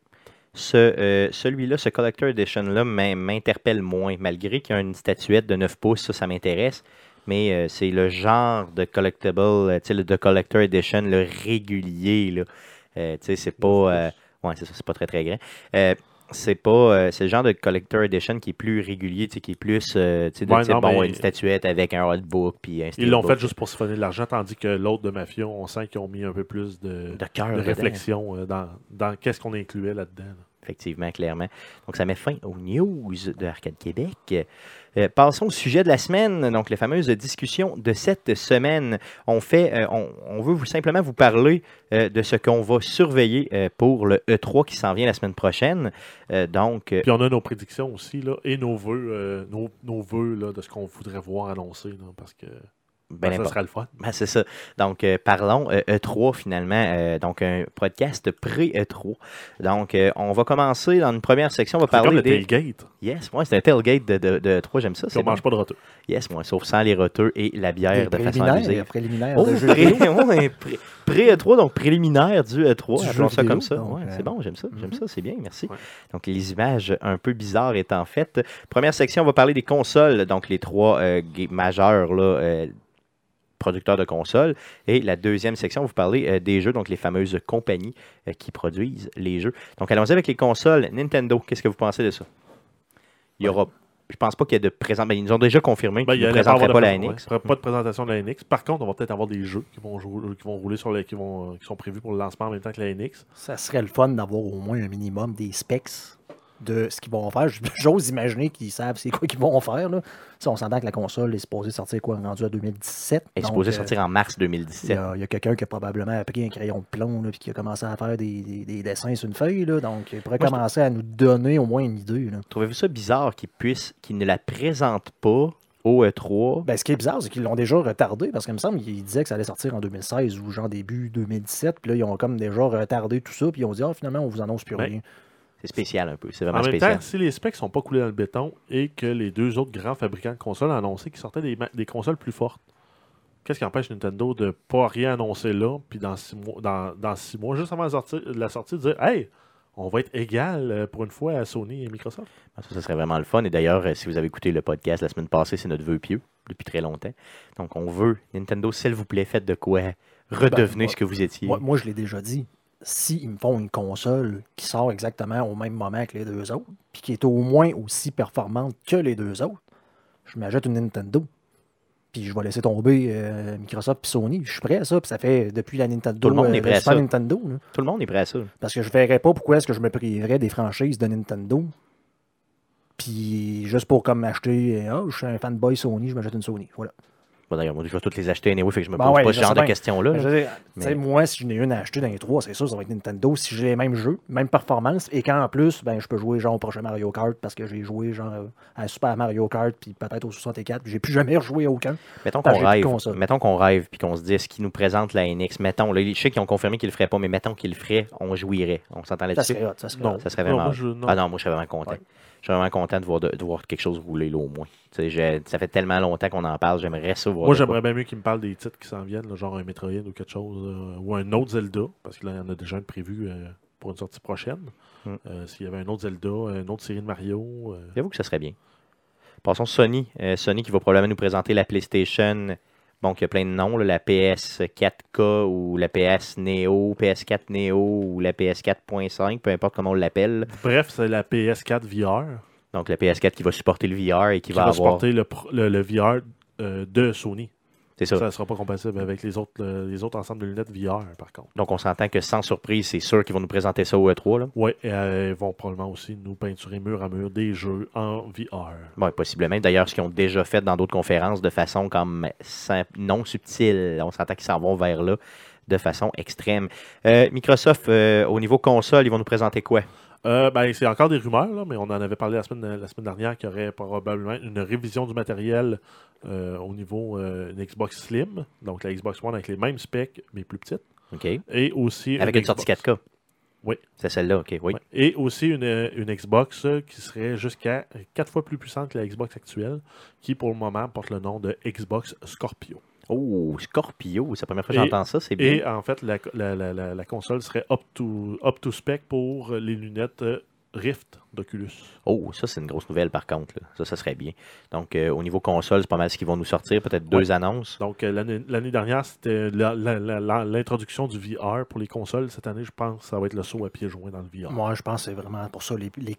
Ce, euh, celui-là, ce Collector Edition-là, m'in- m'interpelle moins, malgré qu'il y a une statuette de 9 pouces, ça, ça m'intéresse. Mais euh, c'est le genre de collectible, euh, de Collector Edition, le régulier. Là. C'est pas. ouais, c'est ça, c'est pas très très grand. C'est pas. euh, c'est le genre de Collector Edition qui est plus régulier, tu sais, qui est plus. euh, tu sais, de Ouais, type, non, bon, une statuette avec un hotbook puis un Ils l'ont fait juste pour se donner de l'argent, tandis que l'autre de Mafia, on sent qu'ils ont mis un peu plus de, de cœur. de réflexion euh, dans, dans qu'est-ce qu'on incluait là-dedans. là. Effectivement, clairement. Donc, ça met fin aux news de Arcade Québec. Euh, passons au sujet de la semaine, donc les fameuses discussions de cette semaine. On fait, euh, on, veut simplement vous parler euh, de ce qu'on va surveiller pour le E3 qui s'en vient la semaine prochaine. Donc, Puis on a nos prédictions aussi, là, et nos euh, nos, là, de ce qu'on voudrait voir annoncé, là, parce que ben, ben, ça sera le fun. Ben, c'est ça. Donc, euh, parlons euh, E3 finalement. euh, donc, un podcast pré-E3. Donc, euh, on va commencer dans une première section. On va C'est comme parler le des. tailgate, Yes, moi, c'est un tailgate de, de, de E3. J'aime ça. on mange bon. pas de retour. Yes, moi, sauf sans les roteux et la Des bière de façon abusive. préliminaires, préliminaires Oh, pré, vidéo. ouais, pré- pré-E3, donc préliminaire du E3. Du appelons jeu ça vidéo, comme ça. donc, Ouais, euh, c'est bon, j'aime ça. J'aime mhm. ça, c'est bien, merci. Ouais. Donc, les images un peu bizarres étant faites. Première section, on va parler des consoles, donc les trois euh, majeurs là, euh, producteurs de consoles. Et la deuxième section, on va vous parler euh, des jeux, donc les fameuses compagnies euh, qui produisent les jeux. Donc, allons-y avec les consoles. Nintendo, qu'est-ce que vous pensez de ça? Il y aura. Je pense pas qu'il y ait de présent. Ben, ils nous ont déjà confirmé Ben, qu'ils il ne pas présenteraient pas la NX. ouais, pas de présentation de la NX. Par contre, on va peut-être avoir des jeux qui vont, jouer- qui vont rouler sur les, qui, vont, euh, qui sont prévus pour le lancement en même temps que la NX. Ça serait le fun d'avoir au moins un minimum des specs de ce qu'ils vont faire. J'ose imaginer qu'ils savent c'est quoi qu'ils vont faire. Là. Sais, on s'entend que la console est supposée sortir quoi, rendu à 2017. Elle est supposée euh, sortir en mars Il y 2017. a, il y a quelqu'un qui a probablement pris un crayon de plomb et qui a commencé à faire des, des- des dessins sur une feuille. Là, donc, il pourrait Moi, je- commencer à nous donner au moins une idée. Trouvez-vous ça bizarre qu'ils puissent, qu'ils ne la présentent pas au E E3 Ben, ce qui est bizarre, c'est qu'ils l'ont déjà retardé parce qu'il me semble qu'ils disaient que ça allait sortir en 2016 ou genre début 2017. Puis là, ils ont comme déjà retardé tout ça. Puis ils ont dit, ah, finalement, on vous annonce plus Ben, rien. C'est spécial un peu. C'est En vraiment même spécial. temps, si les specs sont pas coulés dans le béton et que les deux autres grands fabricants de consoles ont annoncé qu'ils sortaient des, consoles plus fortes, qu'est-ce qui empêche Nintendo de pas rien annoncer là, puis dans six mois, dans, dans six mois juste avant la sortie, la sortie, de dire Hey, on va être égal euh, pour une fois à Sony et Microsoft. Ah, Ça, ça serait vraiment le fun. Et d'ailleurs, euh, si vous avez écouté le podcast la semaine passée, c'est notre vœu pieux depuis très longtemps. Donc, on veut, Nintendo, s'il vous plaît, faites de quoi redevenez moi- ce que vous étiez. Moi, moi, je l'ai déjà dit. S'ils me font une console qui sort exactement au même moment que les deux autres, puis qui est au moins aussi performante que les deux autres, je m'achète une Nintendo. Puis je vais laisser tomber euh, Microsoft et Sony. Je suis prêt à ça. Puis ça fait depuis la Nintendo, Tout le monde euh, est prêt le à ça. Nintendo. là. Tout le monde est prêt à ça. Parce que je verrais pas pourquoi est-ce que je me priverais des franchises de Nintendo. Puis juste pour comme m'acheter, ah, je suis un fanboy Sony, je m'achète une Sony. Voilà. Bon, D'ailleurs, moi, je vais toutes les acheter anyway, fait que je me Ben pose ouais, pas je ce genre de questions-là. Mais- moi, si j'en ai une à acheter dans les trois, c'est sûr, ça va être Nintendo. Si j'ai les mêmes jeux, même performance, et qu'en plus, ben, je peux jouer genre au prochain Mario Kart parce que j'ai joué genre à Super Mario Kart, puis peut-être au 64, puis j'ai plus jamais rejoué aucun. Mettons qu'on rêve, mettons qu'on rêve, puis qu'on se dit ce qui nous présente la NX. Mettons, là, je sais qu'ils ont confirmé qu'ils le feraient pas, mais mettons qu'ils le feraient, on jouirait. On s'entend Ça là-dessus. serait hot, ça serait Non. hot. Ça serait Non, vraiment. moi, je- non. Ah non, moi je serais vraiment content. Ouais. Je serais vraiment content de voir, de, de voir quelque chose rouler là au moins. Ça fait tellement longtemps qu'on en parle, j'aimerais ça voir. Moi, j'aimerais bien mieux qu'ils me parlent des titres qui s'en viennent, là, genre un Metroid ou quelque chose, euh, ou un autre Zelda, parce que là, il y en a déjà un prévu euh, pour une sortie prochaine. Hmm. Euh, S'il y avait un autre Zelda, une autre série de Mario. J'avoue que ça serait bien. Passons Sony. Sony qui va probablement nous présenter la PlayStation. Bon, qui a plein de noms, là, la PS 4K ou la PS Neo, PS4 Neo ou la PS 4.5, peu importe comment on l'appelle. Bref, c'est la PS4 VR Donc la PS4 qui va supporter le VR et qui, qui va, va, avoir. supporter le, le- le VR euh, de Sony. C'est ça. Ça ne sera pas compatible avec les autres, les autres ensembles de lunettes VR, par contre. Donc on s'entend que sans surprise, c'est sûr qu'ils vont nous présenter ça au E3. Là. Oui, et euh, ils vont probablement aussi nous peinturer mur à mur des jeux en VR. Bon, possiblement. D'ailleurs, ce qu'ils ont déjà fait dans d'autres conférences de façon comme simple- non subtile. On s'entend qu'ils s'en vont vers là de façon extrême. Euh, Microsoft, euh, au niveau console, ils vont nous présenter quoi? Euh, ben, c'est encore des rumeurs, là, mais on en avait parlé la semaine, la semaine dernière qu'il y aurait probablement une révision du matériel euh, au niveau euh, une Xbox Slim, donc la Xbox One avec les mêmes specs, mais plus petite. OK. Et aussi Avec une sortie Xbox. 4K. Oui. C'est celle-là, OK, oui. Et aussi une, une Xbox euh, qui serait jusqu'à 4 fois plus puissante que la Xbox actuelle, qui pour le moment porte le nom de Xbox Scorpio. Oh, Scorpio, c'est la première fois que j'entends ça, c'est bien. Et en fait, la, la- la- la- la console serait up to, up to spec pour les lunettes euh, Rift d'Oculus. Oh, ça, c'est une grosse nouvelle par contre. là. Ça, ça serait bien. Donc, euh, au niveau console, c'est pas mal ce qu'ils vont nous sortir. Peut-être deux annonces. Donc, euh, l'année l'année dernière, c'était l'introduction du VR pour les consoles. Cette année, je pense que ça va être le saut à pieds joints dans le VR. Moi, je pense que c'est vraiment pour ça. Les, les,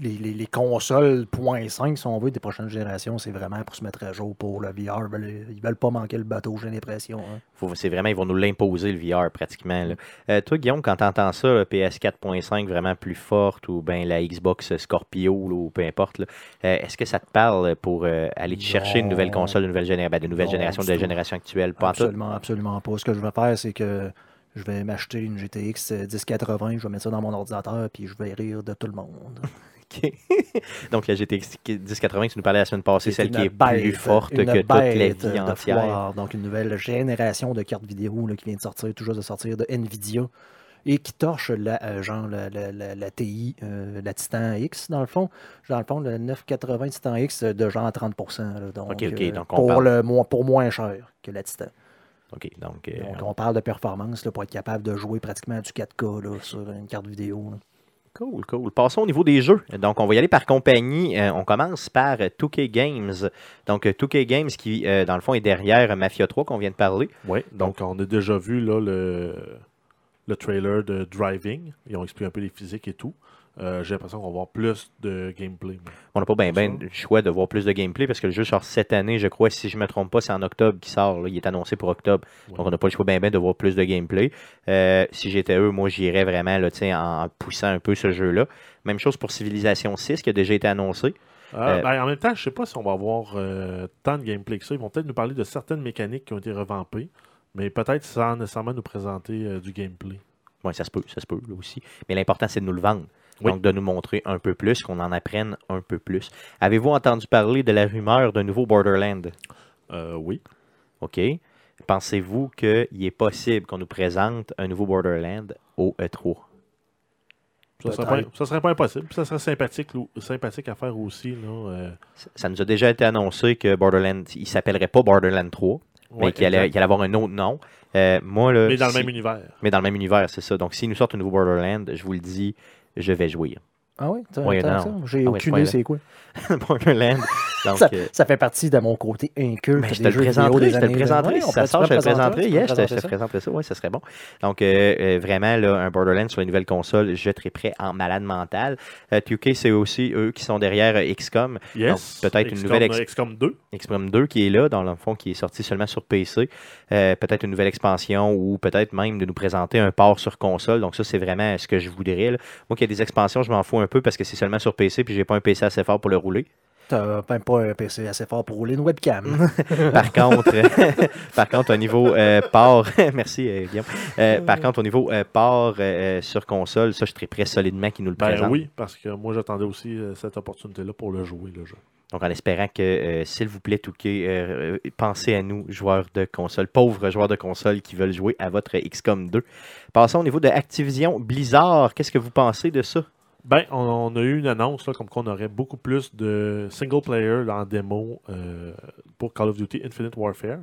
les, les- les consoles .5, si on veut, des prochaines générations, c'est vraiment pour se mettre à jour pour le VR. Ils veulent, ils veulent pas manquer le bateau, j'ai l'impression. hein. C'est vraiment, ils vont nous l'imposer, le VR, pratiquement. là. Euh, toi, Guillaume, quand tu entends ça, là, PS 4.5 vraiment plus forte, ou ben la Xbox Scorpio, là, ou peu importe, euh, est-ce que ça te parle pour euh, aller te chercher une nouvelle console, une nouvelle, géné- ben, de nouvelle Non, génération, de la génération actuelle? Pas? Absolument, absolument pas. Ce que je vais faire, c'est que je vais m'acheter une GTX 1080, je vais mettre ça dans mon ordinateur, puis je vais rire de tout le monde. OK. Donc, la GTX 1080, tu nous parlais la semaine passée, celle qui est bête, plus forte que toute la vie entière. foire. Donc, une nouvelle génération de cartes vidéo là, qui vient de sortir, juste de sortir de Nvidia et qui torche la, euh, genre, la, la- la- la TI, euh, la Titan X, dans le fond. Dans le fond, le 980 Titan X de genre 30 là, donc, euh, donc on pour, parle- le, moins- pour moins cher que la Titan. OK, donc, euh, Donc, on parle de performance là, pour être capable de jouer pratiquement du 4K là, sur une carte vidéo. Cool, cool. Passons au niveau des jeux. Donc, on va y aller par compagnie. Euh, on commence par euh, 2K Games. Donc, euh, 2K Games qui, euh, dans le fond, est derrière Mafia 3 qu'on vient de parler. Oui, donc on a déjà vu là, le, le trailer de Driving. Ils ont expliqué un peu les physiques et tout. Euh, J'ai l'impression qu'on va voir plus de gameplay. On n'a pas bien Ça. le choix de voir plus de gameplay parce que le jeu sort cette année, je crois, si je ne me trompe pas, c'est en octobre qu'il sort. là. Il est annoncé pour octobre. Ouais. Donc, on n'a pas le choix bien de voir plus de gameplay. Euh, si j'étais eux, moi, j'irais vraiment là, en poussant un peu ce jeu-là. Même chose pour Civilization 6 qui a déjà été annoncé. Ah, Euh, ben, en même temps, je sais pas si on va avoir euh, tant de gameplay que ça. Ils vont peut-être nous parler de certaines mécaniques qui ont été revampées, mais peut-être sans nécessairement nous présenter euh, du gameplay. Oui, ça se peut, ça se peut là aussi. Mais l'important, c'est de nous le vendre. Oui. Donc, de nous montrer un peu plus, qu'on en apprenne un peu plus. Avez-vous entendu parler de la rumeur d'un nouveau Borderland? Euh, oui. OK. Pensez-vous qu'il est possible qu'on nous présente un nouveau Borderland au E E3? Ça serait, Peut-être. pas, ça serait pas impossible. Ça serait sympathique, sympathique à faire aussi. Là, euh, Ça- Ça nous a déjà été annoncé que Borderland, il s'appellerait pas Borderland 3, mais ouais, qu'il allait, avoir un autre nom. Euh, moi, là, Mais dans le même univers. mais dans le même univers, c'est ça. Donc, s'ils nous sortent un nouveau Borderland, je vous le dis, je vais jouer. Ah oui? T'as- Oui, t'as non. ça? J'ai Ah aucune idée c'est quoi. Borderland, Donc, ça, euh, ça fait partie de mon côté inculte. ben, je te des le jeux vidéo présenterai, je te le présenterai. Si ça sort, je te le présenterai. je te, je te présenter ça. présenterai ça. Oui, ça serait bon. Donc, euh, euh, vraiment, là, un Borderlands sur une nouvelle console, je prêt en malade mental. Euh, 2K, c'est aussi eux qui sont derrière euh, XCOM. Yes. peut-être une XCOM, nouvelle ex- XCOM 2. XCOM 2 qui est là, dans le fond, qui est sorti seulement sur PC. Euh, peut-être une nouvelle expansion ou peut-être même de nous présenter un port sur console. Donc, ça, c'est vraiment ce que je voudrais. là. Moi, qu'il y a des expansions, je m'en fous un peu parce que c'est seulement sur PC puis j'ai pas un PC assez fort pour le rouler. T'as même pas un PC assez fort pour rouler une webcam. Par contre, par contre, au niveau euh, port, merci euh, Guillaume. Euh, par contre, au niveau euh, port euh, sur console, ça, je suis très solidement qu'ils nous le Ben présentent. oui, parce que moi, j'attendais aussi cette opportunité-là pour le jouer, le jeu. Donc, en espérant que, euh, s'il vous plaît, Touquet, euh, pensez à nous, joueurs de console, pauvres joueurs de console qui veulent jouer à votre XCOM 2. Passons au niveau de Activision Blizzard. Qu'est-ce que vous pensez de ça? Ben, on, on a eu une annonce là, comme qu'on aurait beaucoup plus de single player en démo euh, pour Call of Duty Infinite Warfare.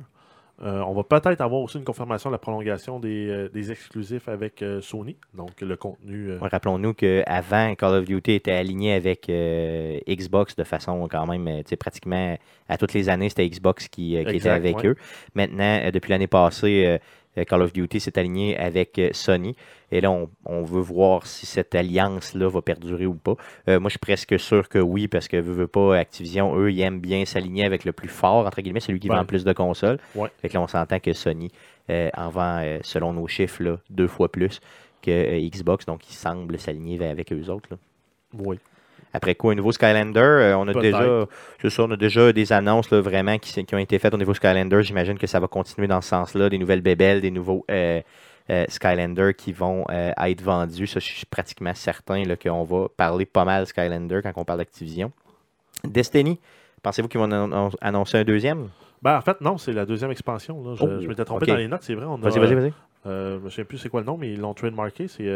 Euh, on va peut-être avoir aussi une confirmation de la prolongation des, euh, des exclusifs avec euh, Sony, donc le contenu. Ouais, Rappelons-nous qu'avant, Call of Duty était aligné avec Xbox de façon quand même, pratiquement à toutes les années, c'était Xbox qui, était avec ouais. eux. Maintenant, depuis l'année passée, Call of Duty s'est aligné avec euh, Sony. Et là, on, on veut voir si cette alliance-là va perdurer ou pas. Euh, moi, je suis presque sûr que oui, parce que veut, veut pas, Activision, eux, ils aiment bien s'aligner avec le plus fort, entre guillemets, celui qui Ouais. vend plus de consoles. Ouais. Fait que là, on s'entend que Sony euh, en vend, euh, selon nos chiffres, là, deux fois plus que euh, Xbox. Donc, ils semblent s'aligner avec eux autres. là. oui. Après quoi, au niveau Skylander, euh, on a déjà, c'est ça, on a déjà des annonces là, vraiment qui, ont été faites au niveau Skylander. J'imagine que ça va continuer dans ce sens-là. Des nouvelles bébelles, des nouveaux euh, euh, Skylander qui vont euh, être vendus. Ça, je suis pratiquement certain qu'on va parler pas mal Skylander quand on parle d'Activision. Destiny, pensez-vous qu'ils vont annon- annoncer un deuxième? Ben, en fait, non, c'est la deuxième expansion. Là. Je, Oh, je m'étais trompé dans les notes, c'est vrai. Vas-y, vas-y, vas-y. Je me souviens plus c'est quoi le nom, mais ils l'ont trademarké. C'est,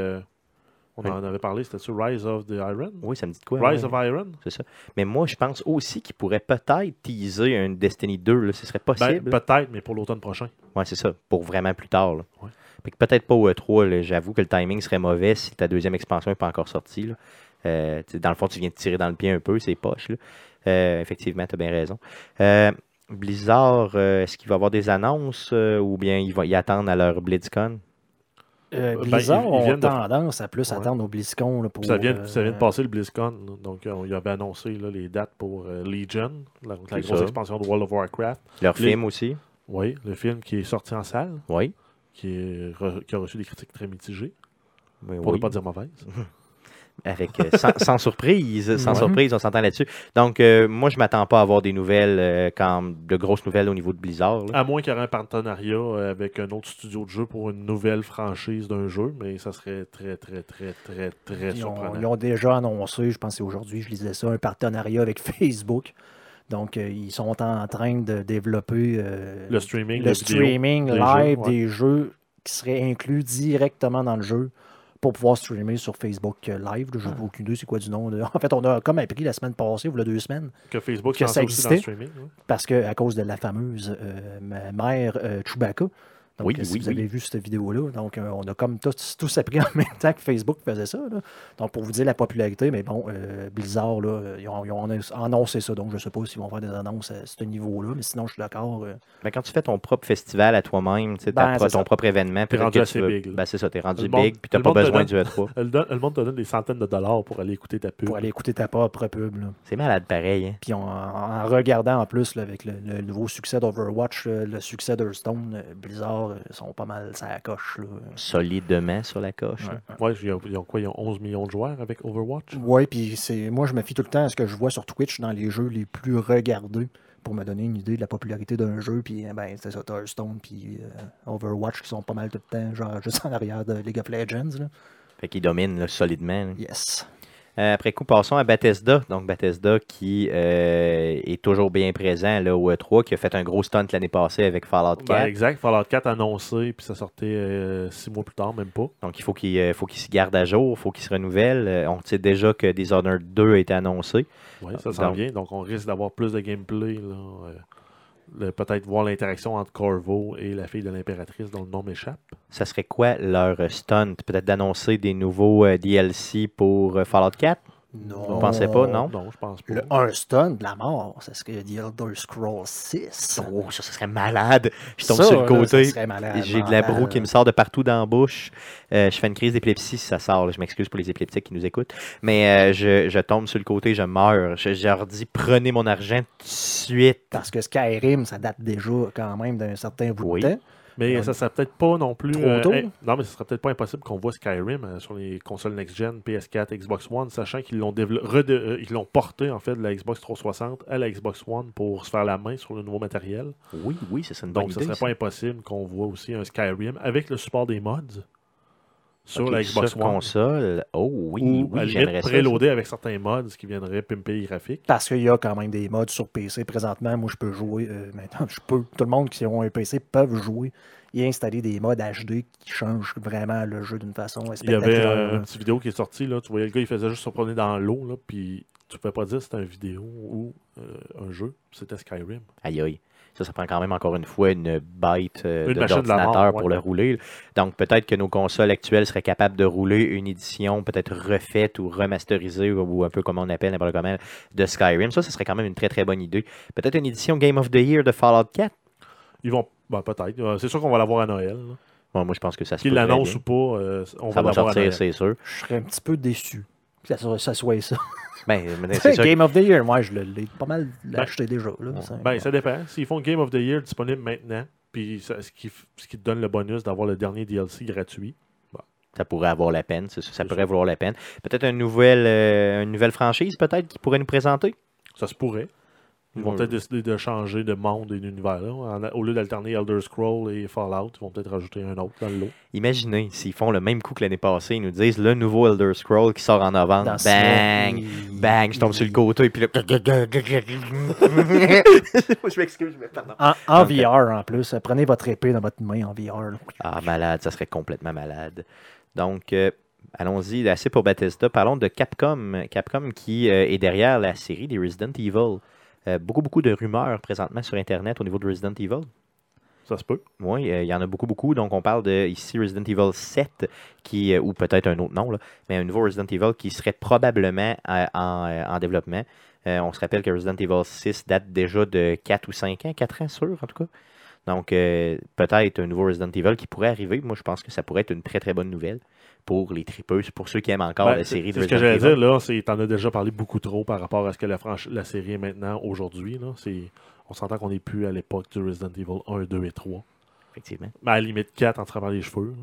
on en avait parlé, c'était sur Rise of the Iron. Oui, ça me dit de quoi? Rise ouais. of Iron. C'est ça. Mais moi, je pense aussi qu'ils pourraient peut-être teaser un Destiny 2. Là. Ce serait Ben, possible. peut-être, mais pour l'automne prochain. Oui, c'est ça, pour vraiment plus tard. là. Ouais. Peut-être pas au E3, là, j'avoue que le timing serait mauvais si ta deuxième expansion n'est pas encore sortie. là. Euh, dans le fond, tu viens de tirer dans le pied un peu, c'est poche. là. Euh, effectivement, tu as bien raison. Euh, Blizzard, est-ce qu'il va y avoir des annonces ou bien ils vont y attendre à leur BlizzCon? Euh, Ben, Blizzard ils- ils ont de- tendance à plus Ouais. attendre au BlizzCon. là, pour, ça, vient, euh, ça vient de passer le BlizzCon. Donc, euh, ils avaient annoncé là, les dates pour euh, Legion, la, la grosse ça. expansion de World of Warcraft. Leur Les- film aussi? Oui, le film qui est sorti en salle, Oui. qui, est re- qui a reçu des critiques très mitigées, Oui, pour oui. ne pas dire mauvaises. Avec, euh, sans, sans surprise, sans Ouais. surprise, on s'entend là-dessus. Donc, euh, moi, je m'attends pas à avoir des nouvelles, euh, quand, de grosses nouvelles au niveau de Blizzard. là. À moins qu'il y ait un partenariat euh, avec un autre studio de jeu pour une nouvelle franchise d'un jeu, mais ça serait très, très, très, très, très Ils ont, surprenant. ils ont déjà annoncé, je pense que c'est aujourd'hui, je lisais ça, un partenariat avec Facebook. Donc, euh, ils sont en train de développer euh, Le streaming, le des live jeux, ouais. des jeux qui seraient inclus directement dans le jeu pour pouvoir streamer sur Facebook euh, Live. Je n'ai Ah. aucune idée c'est quoi du nom. là. En fait, on a comme appris la semaine passée, ou la deux semaines, que Facebook que ça aussi dans le existait. streaming. parce que à cause de la fameuse euh, mère euh, Chewbacca. Donc, Oui, euh, si oui, vous oui. avez vu cette vidéo-là, donc euh, on a comme tous, tous appris en même temps que Facebook faisait ça. là. Donc, pour vous dire la popularité, mais bon, euh, Blizzard, là, ils, ont, ils ont annoncé ça, donc je ne sais pas s'ils vont faire des annonces à ce niveau-là, mais sinon, je suis d'accord. euh, Ben, quand tu fais ton propre festival à toi-même, tu Ben, ton ça. propre événement, peut-être rendu que assez tu veux- big. Ben, c'est ça, t'es rendu Le monde- big, puis t'as le pas besoin donne- du E3. Le, monde te donne des centaines de dollars pour aller écouter ta pub. pour aller écouter ta propre pub. là. C'est malade pareil. Hein? Puis en, en regardant en plus là, avec le, le nouveau succès d'Overwatch, le succès d'Hearthstone, Blizzard euh, sont pas mal ça coche. Là. Solidement sur la coche. Ouais. Ouais, ils ont, ils ont quoi? Ils ont 11 millions de joueurs avec Overwatch? Oui, puis c'est moi je me fie tout le temps à ce que je vois sur Twitch dans les jeux les plus regardés pour me donner une idée de la popularité d'un jeu. Puis eh ben, c'est ça, Hearthstone puis euh, Overwatch qui sont pas mal tout le temps, genre juste en arrière de League of Legends. Là. Fait qu'il domine là, solidement. là. Yes. Euh, après coup, passons à Bethesda. Donc, Bethesda qui euh, est toujours bien présent là, au E3, qui a fait un gros stunt l'année passée avec Fallout 4. Ben, exact. Fallout 4 annoncé, puis ça sortait euh, six mois plus tard, même pas. Donc, il faut qu'il euh, faut qu'il se garde à jour, il faut qu'il se renouvelle. On sait déjà que Dishonored 2 a été annoncé. Oui, ça s'en vient. Donc, on risque d'avoir plus de gameplay. là, Peut-être voir l'interaction entre Corvo et la fille de l'impératrice dont le nom m'échappe. Ça serait quoi leur stunt? Peut-être d'annoncer des nouveaux euh, DLC pour euh, Fallout 4? Non. Vous pensez pas, non? Non, je pense pas. Le Hearthstone de la mort, ça serait The Elder Scrolls 6. Oh, ça, ça serait malade. Je tombe Ça, sur le côté. ça serait malade, J'ai de la broue qui me sort de partout dans la bouche. Euh, je fais une crise d'épilepsie si ça sort. là. Je m'excuse pour les épileptiques qui nous écoutent. Mais euh, je, je tombe sur le côté, je meurs. Je, je leur dis prenez mon argent tout de suite. Parce que Skyrim, ça date déjà quand même d'un certain bout Oui. de temps. Mais ça serait peut-être pas non plus. Trop euh, tôt? non, mais ce serait peut-être pas impossible qu'on voit Skyrim euh, sur les consoles next-gen, PS4, Xbox One, sachant qu'ils l'ont euh, ils l'ont porté en fait de la Xbox 360 à la Xbox One pour se faire la main sur le nouveau matériel. Oui, oui, ça serait une bonne Donc, ce idée. serait ça. pas impossible qu'on voit aussi un Skyrim avec le support des mods sur la Xbox sur One. console. Oh oui, ou oui, j'aimerais préloadé avec certains mods qui viendraient pimper les graphiques. Parce qu'il y a quand même des modes sur PC présentement. Moi, je peux jouer. euh, maintenant, je peux. Tout le monde qui ont un PC peuvent jouer et installer des modes HD qui changent vraiment le jeu d'une façon Il y avait spectaculaire. euh, une petite vidéo qui est sortie, là, tu voyais le gars, il faisait juste se promener dans l'eau, puis tu pouvais pas dire si c'était une vidéo ou euh, un jeu, c'était Skyrim. Aïe aïe. Ça, ça prend quand même encore une fois une bite euh, d'ordinateur pour ouais. le rouler. Donc peut-être que nos consoles actuelles seraient capables de rouler une édition peut-être refaite ou remasterisée ou, un peu comme on appelle n'importe comment de Skyrim. Ça, ce serait quand même une très très bonne idée. Peut-être une édition Game of the Year de Fallout 4. Ils vont, ben, peut-être. Euh, C'est sûr qu'on va l'avoir à Noël. là. Bon, moi, je pense que ça se l'annoncent bien. ou pas, euh, on Ça va va l'avoir à Noël. sortir, c'est sûr. Je serais un petit peu déçu que ça, soit- ça soit ça. Ben, c'est sûr. Game of the Year, moi, je l'ai pas mal Ben, acheté déjà. Là, Ça- Ben, ça dépend. S'ils font Game of the Year disponible maintenant, puis ça- ce, qui, ce qui te donne le bonus d'avoir le dernier DLC gratuit, Ça pourrait avoir la peine. c'est Ça, pourrait valoir la peine. Peut-être une nouvelle, euh, une nouvelle franchise, peut-être, qui pourrait nous présenter? ça se pourrait. Ils vont Ouais. peut-être décider de changer de monde et d'univers. Au lieu d'alterner Elder Scroll et Fallout, ils vont peut-être rajouter un autre dans le lot. Imaginez s'ils font le même coup que l'année passée, ils nous disent le nouveau Elder Scroll qui sort en novembre. Dans Bang! Bang! Je tombe sur le côté et puis là. je m'excuse, mais pardon. En, en Donc, VR en plus. Prenez votre épée dans votre main en VR. là. Ah, malade, ça serait complètement malade. Donc, euh, allons-y, assez pour Bethesda. Parlons de Capcom. Capcom qui euh, est derrière la série des Resident Evil. Euh, beaucoup, beaucoup de rumeurs présentement sur Internet au niveau de Resident Evil. Ça se peut. Oui, euh, il y en a beaucoup, beaucoup. Donc, on parle de ici Resident Evil 7, qui, euh, ou peut-être un autre nom, là, mais un nouveau Resident Evil qui serait probablement euh, en, en développement. On se rappelle que Resident Evil 6 date déjà de 4 ou 5 ans, 4 ans sûr en tout cas. Donc, euh, peut-être un nouveau Resident Evil qui pourrait arriver. Moi, je pense que ça pourrait être une très, très bonne nouvelle pour les tripeux, pour ceux qui aiment encore Ben, la série de c'est ce que Resident j'allais Evil. dire, là, c'est t'en as déjà parlé beaucoup trop par rapport à ce que la, la série est maintenant aujourd'hui. là. C'est- On s'entend qu'on n'est plus à l'époque du Resident Evil 1, 2 et 3. Effectivement. Mais à la limite 4 en travers les cheveux. là.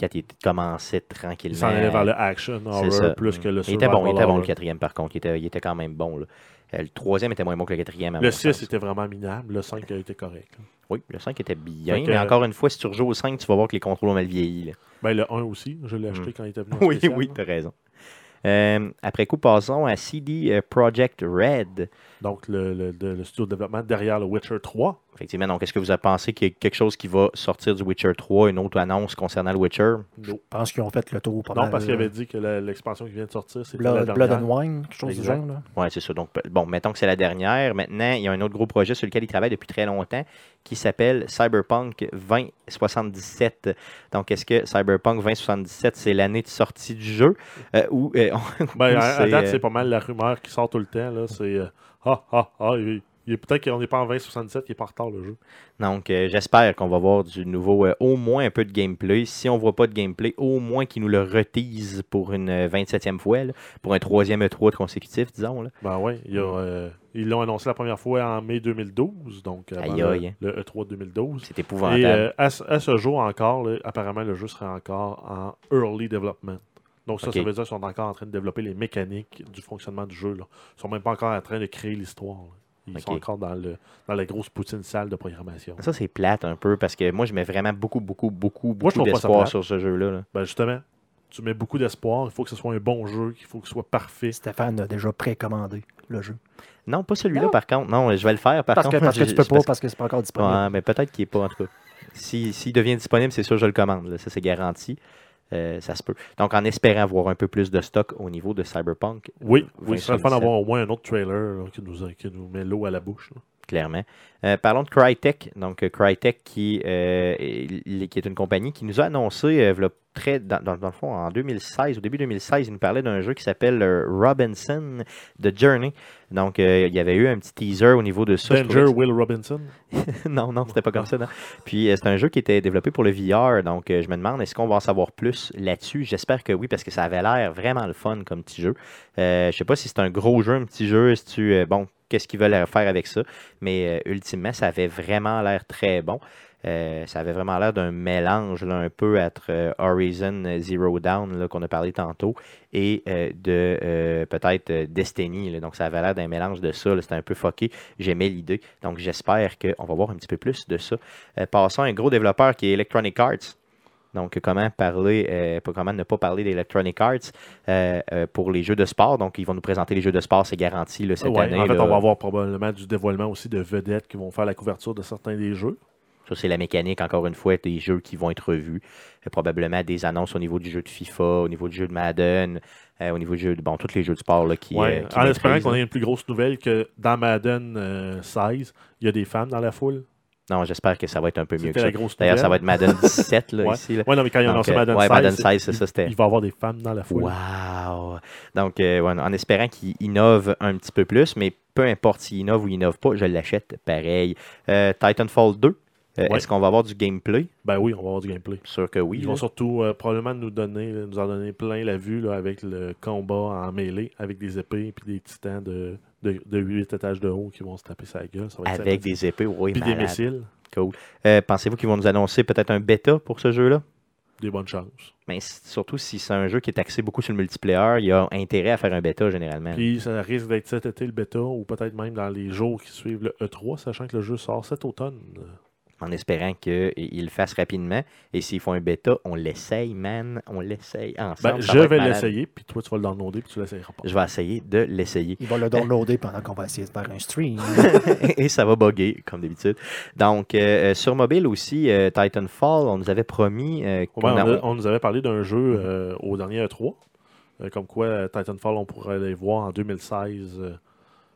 Quand il commençait tranquillement. Il s'en allait vers le action C'est horror ça. plus que le Il était bon, il était bon le quatrième par contre. Il était, il était quand même bon. là. Euh, Le troisième était moins bon que le quatrième. à Le mon 6 sens. était vraiment minable. Le 5 a été correct. là. Oui, le 5 était bien. Mais encore une fois, si tu rejoues au 5, tu vas voir que les contrôles ont mal vieilli. là. Ben, le 1 aussi, je l'ai acheté Hmm. quand il était venu en Oui, spécial, oui, là. tu as raison. Euh, après coup, passons à CD euh, Projekt Red. Donc, le, le- de- le studio de développement derrière le Witcher 3. Effectivement, donc est-ce que vous avez pensé qu'il y a quelque chose qui va sortir du Witcher 3, une autre annonce concernant le Witcher? Je pense qu'ils ont fait le tour. Pas Non, mal, parce qu'il là. avait dit que l'expansion qui vient de sortir, la Blood. Blood and Wine, quelque chose Exact. du genre. Là. Oui, c'est ça. Donc, bon, mettons que c'est la dernière. Maintenant, il y a un autre gros projet sur lequel il travaille depuis très longtemps qui s'appelle Cyberpunk 2077. Donc, est-ce que Cyberpunk 2077, c'est l'année de sortie du jeu euh, ou euh, Ben, à, à date, euh, c'est pas mal la rumeur qui sort tout le temps. là. C'est euh, ah, ah, ah, il, peut-être qu'on n'est pas en 2077, il est pas en retard le jeu. Donc, euh, j'espère qu'on va voir du nouveau, euh, au moins un peu de gameplay. Si on voit pas de gameplay, au moins qu'ils nous le reteasent pour une euh, 27e fois, là, pour un troisième E3 consécutif, disons. Là. Ben ouais, il y a, euh, ils l'ont annoncé la première fois en mai 2012, donc avant Aïe, le- aïe. le, E3 2012. C'est Et épouvantable. euh, à, ce- à ce jour encore, là, apparemment, le jeu serait encore en early development. Donc ça, ça veut dire qu'ils sont encore en train de développer les mécaniques du fonctionnement du jeu. Là. Ils sont même pas encore en train de créer l'histoire. Ils sont encore dans, le, dans la grosse poutine salle de programmation. Ça, c'est plate un peu parce que moi, je mets vraiment beaucoup, beaucoup, beaucoup, beaucoup d'espoir sur ce jeu-là. là. Ben justement, tu mets beaucoup d'espoir. Il faut que ce soit un bon jeu, qu'il faut que ce soit parfait. Stéphane a déjà précommandé le jeu. Non, pas celui-là, par contre. Non, je vais le faire, par Parce que, contre. parce que tu peux pas, parce que c'est pas encore disponible. Ouais, mais peut-être qu'il n'est pas, en tout cas. Si- S'il devient disponible, c'est sûr, je le commande. là. Ça, c'est garanti. Euh, ça se peut. Donc, en espérant avoir un peu plus de stock au niveau de Cyberpunk. Oui, euh, oui, ce serait fun 2077, d'avoir au moins un autre trailer là, qui, nous, qui nous met l'eau à la bouche. là. Clairement. Euh, parlons de Crytek. Donc, Crytek, qui, est, qui est une compagnie qui nous a annoncé, très, dans, dans- dans le fond, en 2016, au début 2016, il nous parlait d'un jeu qui s'appelle euh, Robinson The Journey. Donc, euh, il y avait eu un petit teaser au niveau de ça. Danger Will Robinson. non, non, c'était pas comme ça. non. Puis, euh, c'est un jeu qui était développé pour le VR. Donc, je me demande, est-ce qu'on va en savoir plus là-dessus? J'espère que oui, parce que ça avait l'air vraiment le fun comme petit jeu. Euh, je sais pas si c'est un gros jeu, un petit jeu, si tu, euh, bon, qu'est-ce qu'ils veulent faire avec ça? Mais ultimement, ça avait vraiment l'air très bon. Euh, ça avait vraiment l'air d'un mélange là, un peu entre euh, Horizon Zero Dawn là, qu'on a parlé tantôt et euh, de peut-être Destiny. là. Donc ça avait l'air d'un mélange de ça. C'était un peu fucké. J'aimais l'idée. Donc j'espère qu'on va voir un petit peu plus de ça. Passons à un gros développeur qui est Electronic Arts. Donc, comment parler, euh, comment ne pas parler d'Electronic Arts euh, euh, pour les jeux de sport. Donc, ils vont nous présenter les jeux de sport, c'est garanti là, cette Ouais, année. en fait, là. on va avoir probablement du dévoilement aussi de vedettes qui vont faire la couverture de certains des jeux. Ça, c'est la mécanique, encore une fois, des jeux qui vont être revus. Euh, probablement des annonces au niveau du jeu de FIFA, au niveau du jeu de Madden, euh, au niveau du jeu de. Bon, tous les jeux de sport là, qui. Ouais, euh, qui en espérant qu'on ait une plus grosse nouvelle que dans Madden euh, 16, il y a des femmes dans la foule. Non, j'espère que ça va être un peu mieux que ça. D'ailleurs, ça va être Madden 17 là, Ouais. ici. Là. Ouais, non, mais quand ils ont Donc, annoncé Madden ouais, 16, Madden 16, c'est ça, c'était. il va y avoir des femmes dans la foule. Wow! Donc, euh, ouais, en espérant qu'il innove un petit peu plus, mais peu importe s'il innove ou il innove pas, je l'achète pareil. Euh, Titanfall 2, euh, Ouais. est-ce qu'on va avoir du gameplay? Ben oui, on va avoir du gameplay. Sûr que oui. Ils là. vont surtout euh, probablement nous donner, nous en donner plein la vue là, avec le combat en mêlée, avec des épées et des titans de, de, de 8 étages de haut qui vont se taper sa gueule. Ça va être Avec des épées, oui, Puis des missiles, Cool. Euh, Pensez-vous qu'ils vont nous annoncer peut-être un bêta pour ce jeu-là? des bonnes chances. Mais surtout si c'est un jeu qui est axé beaucoup sur le multiplayer, il y a intérêt à faire un bêta généralement. Puis ça risque d'être cet été le bêta ou peut-être même dans les jours qui suivent le E3, sachant que le jeu sort cet automne. En espérant qu'ils le fassent rapidement. Et s'ils font un bêta, on l'essaye, man. On l'essaye ensemble. Ben, je va vais l'essayer, puis toi tu vas le downloader, puis tu l'essayeras pas. Je vais essayer de l'essayer. Il va le downloader pendant qu'on va essayer de faire un stream. et ça va bugger, comme d'habitude. Donc, euh, euh, sur mobile aussi, euh, Titanfall, on nous avait promis euh, Ouais, on, a- on nous avait parlé d'un jeu euh, au dernier E3, euh, comme quoi Titanfall, on pourrait les voir en 2016 euh,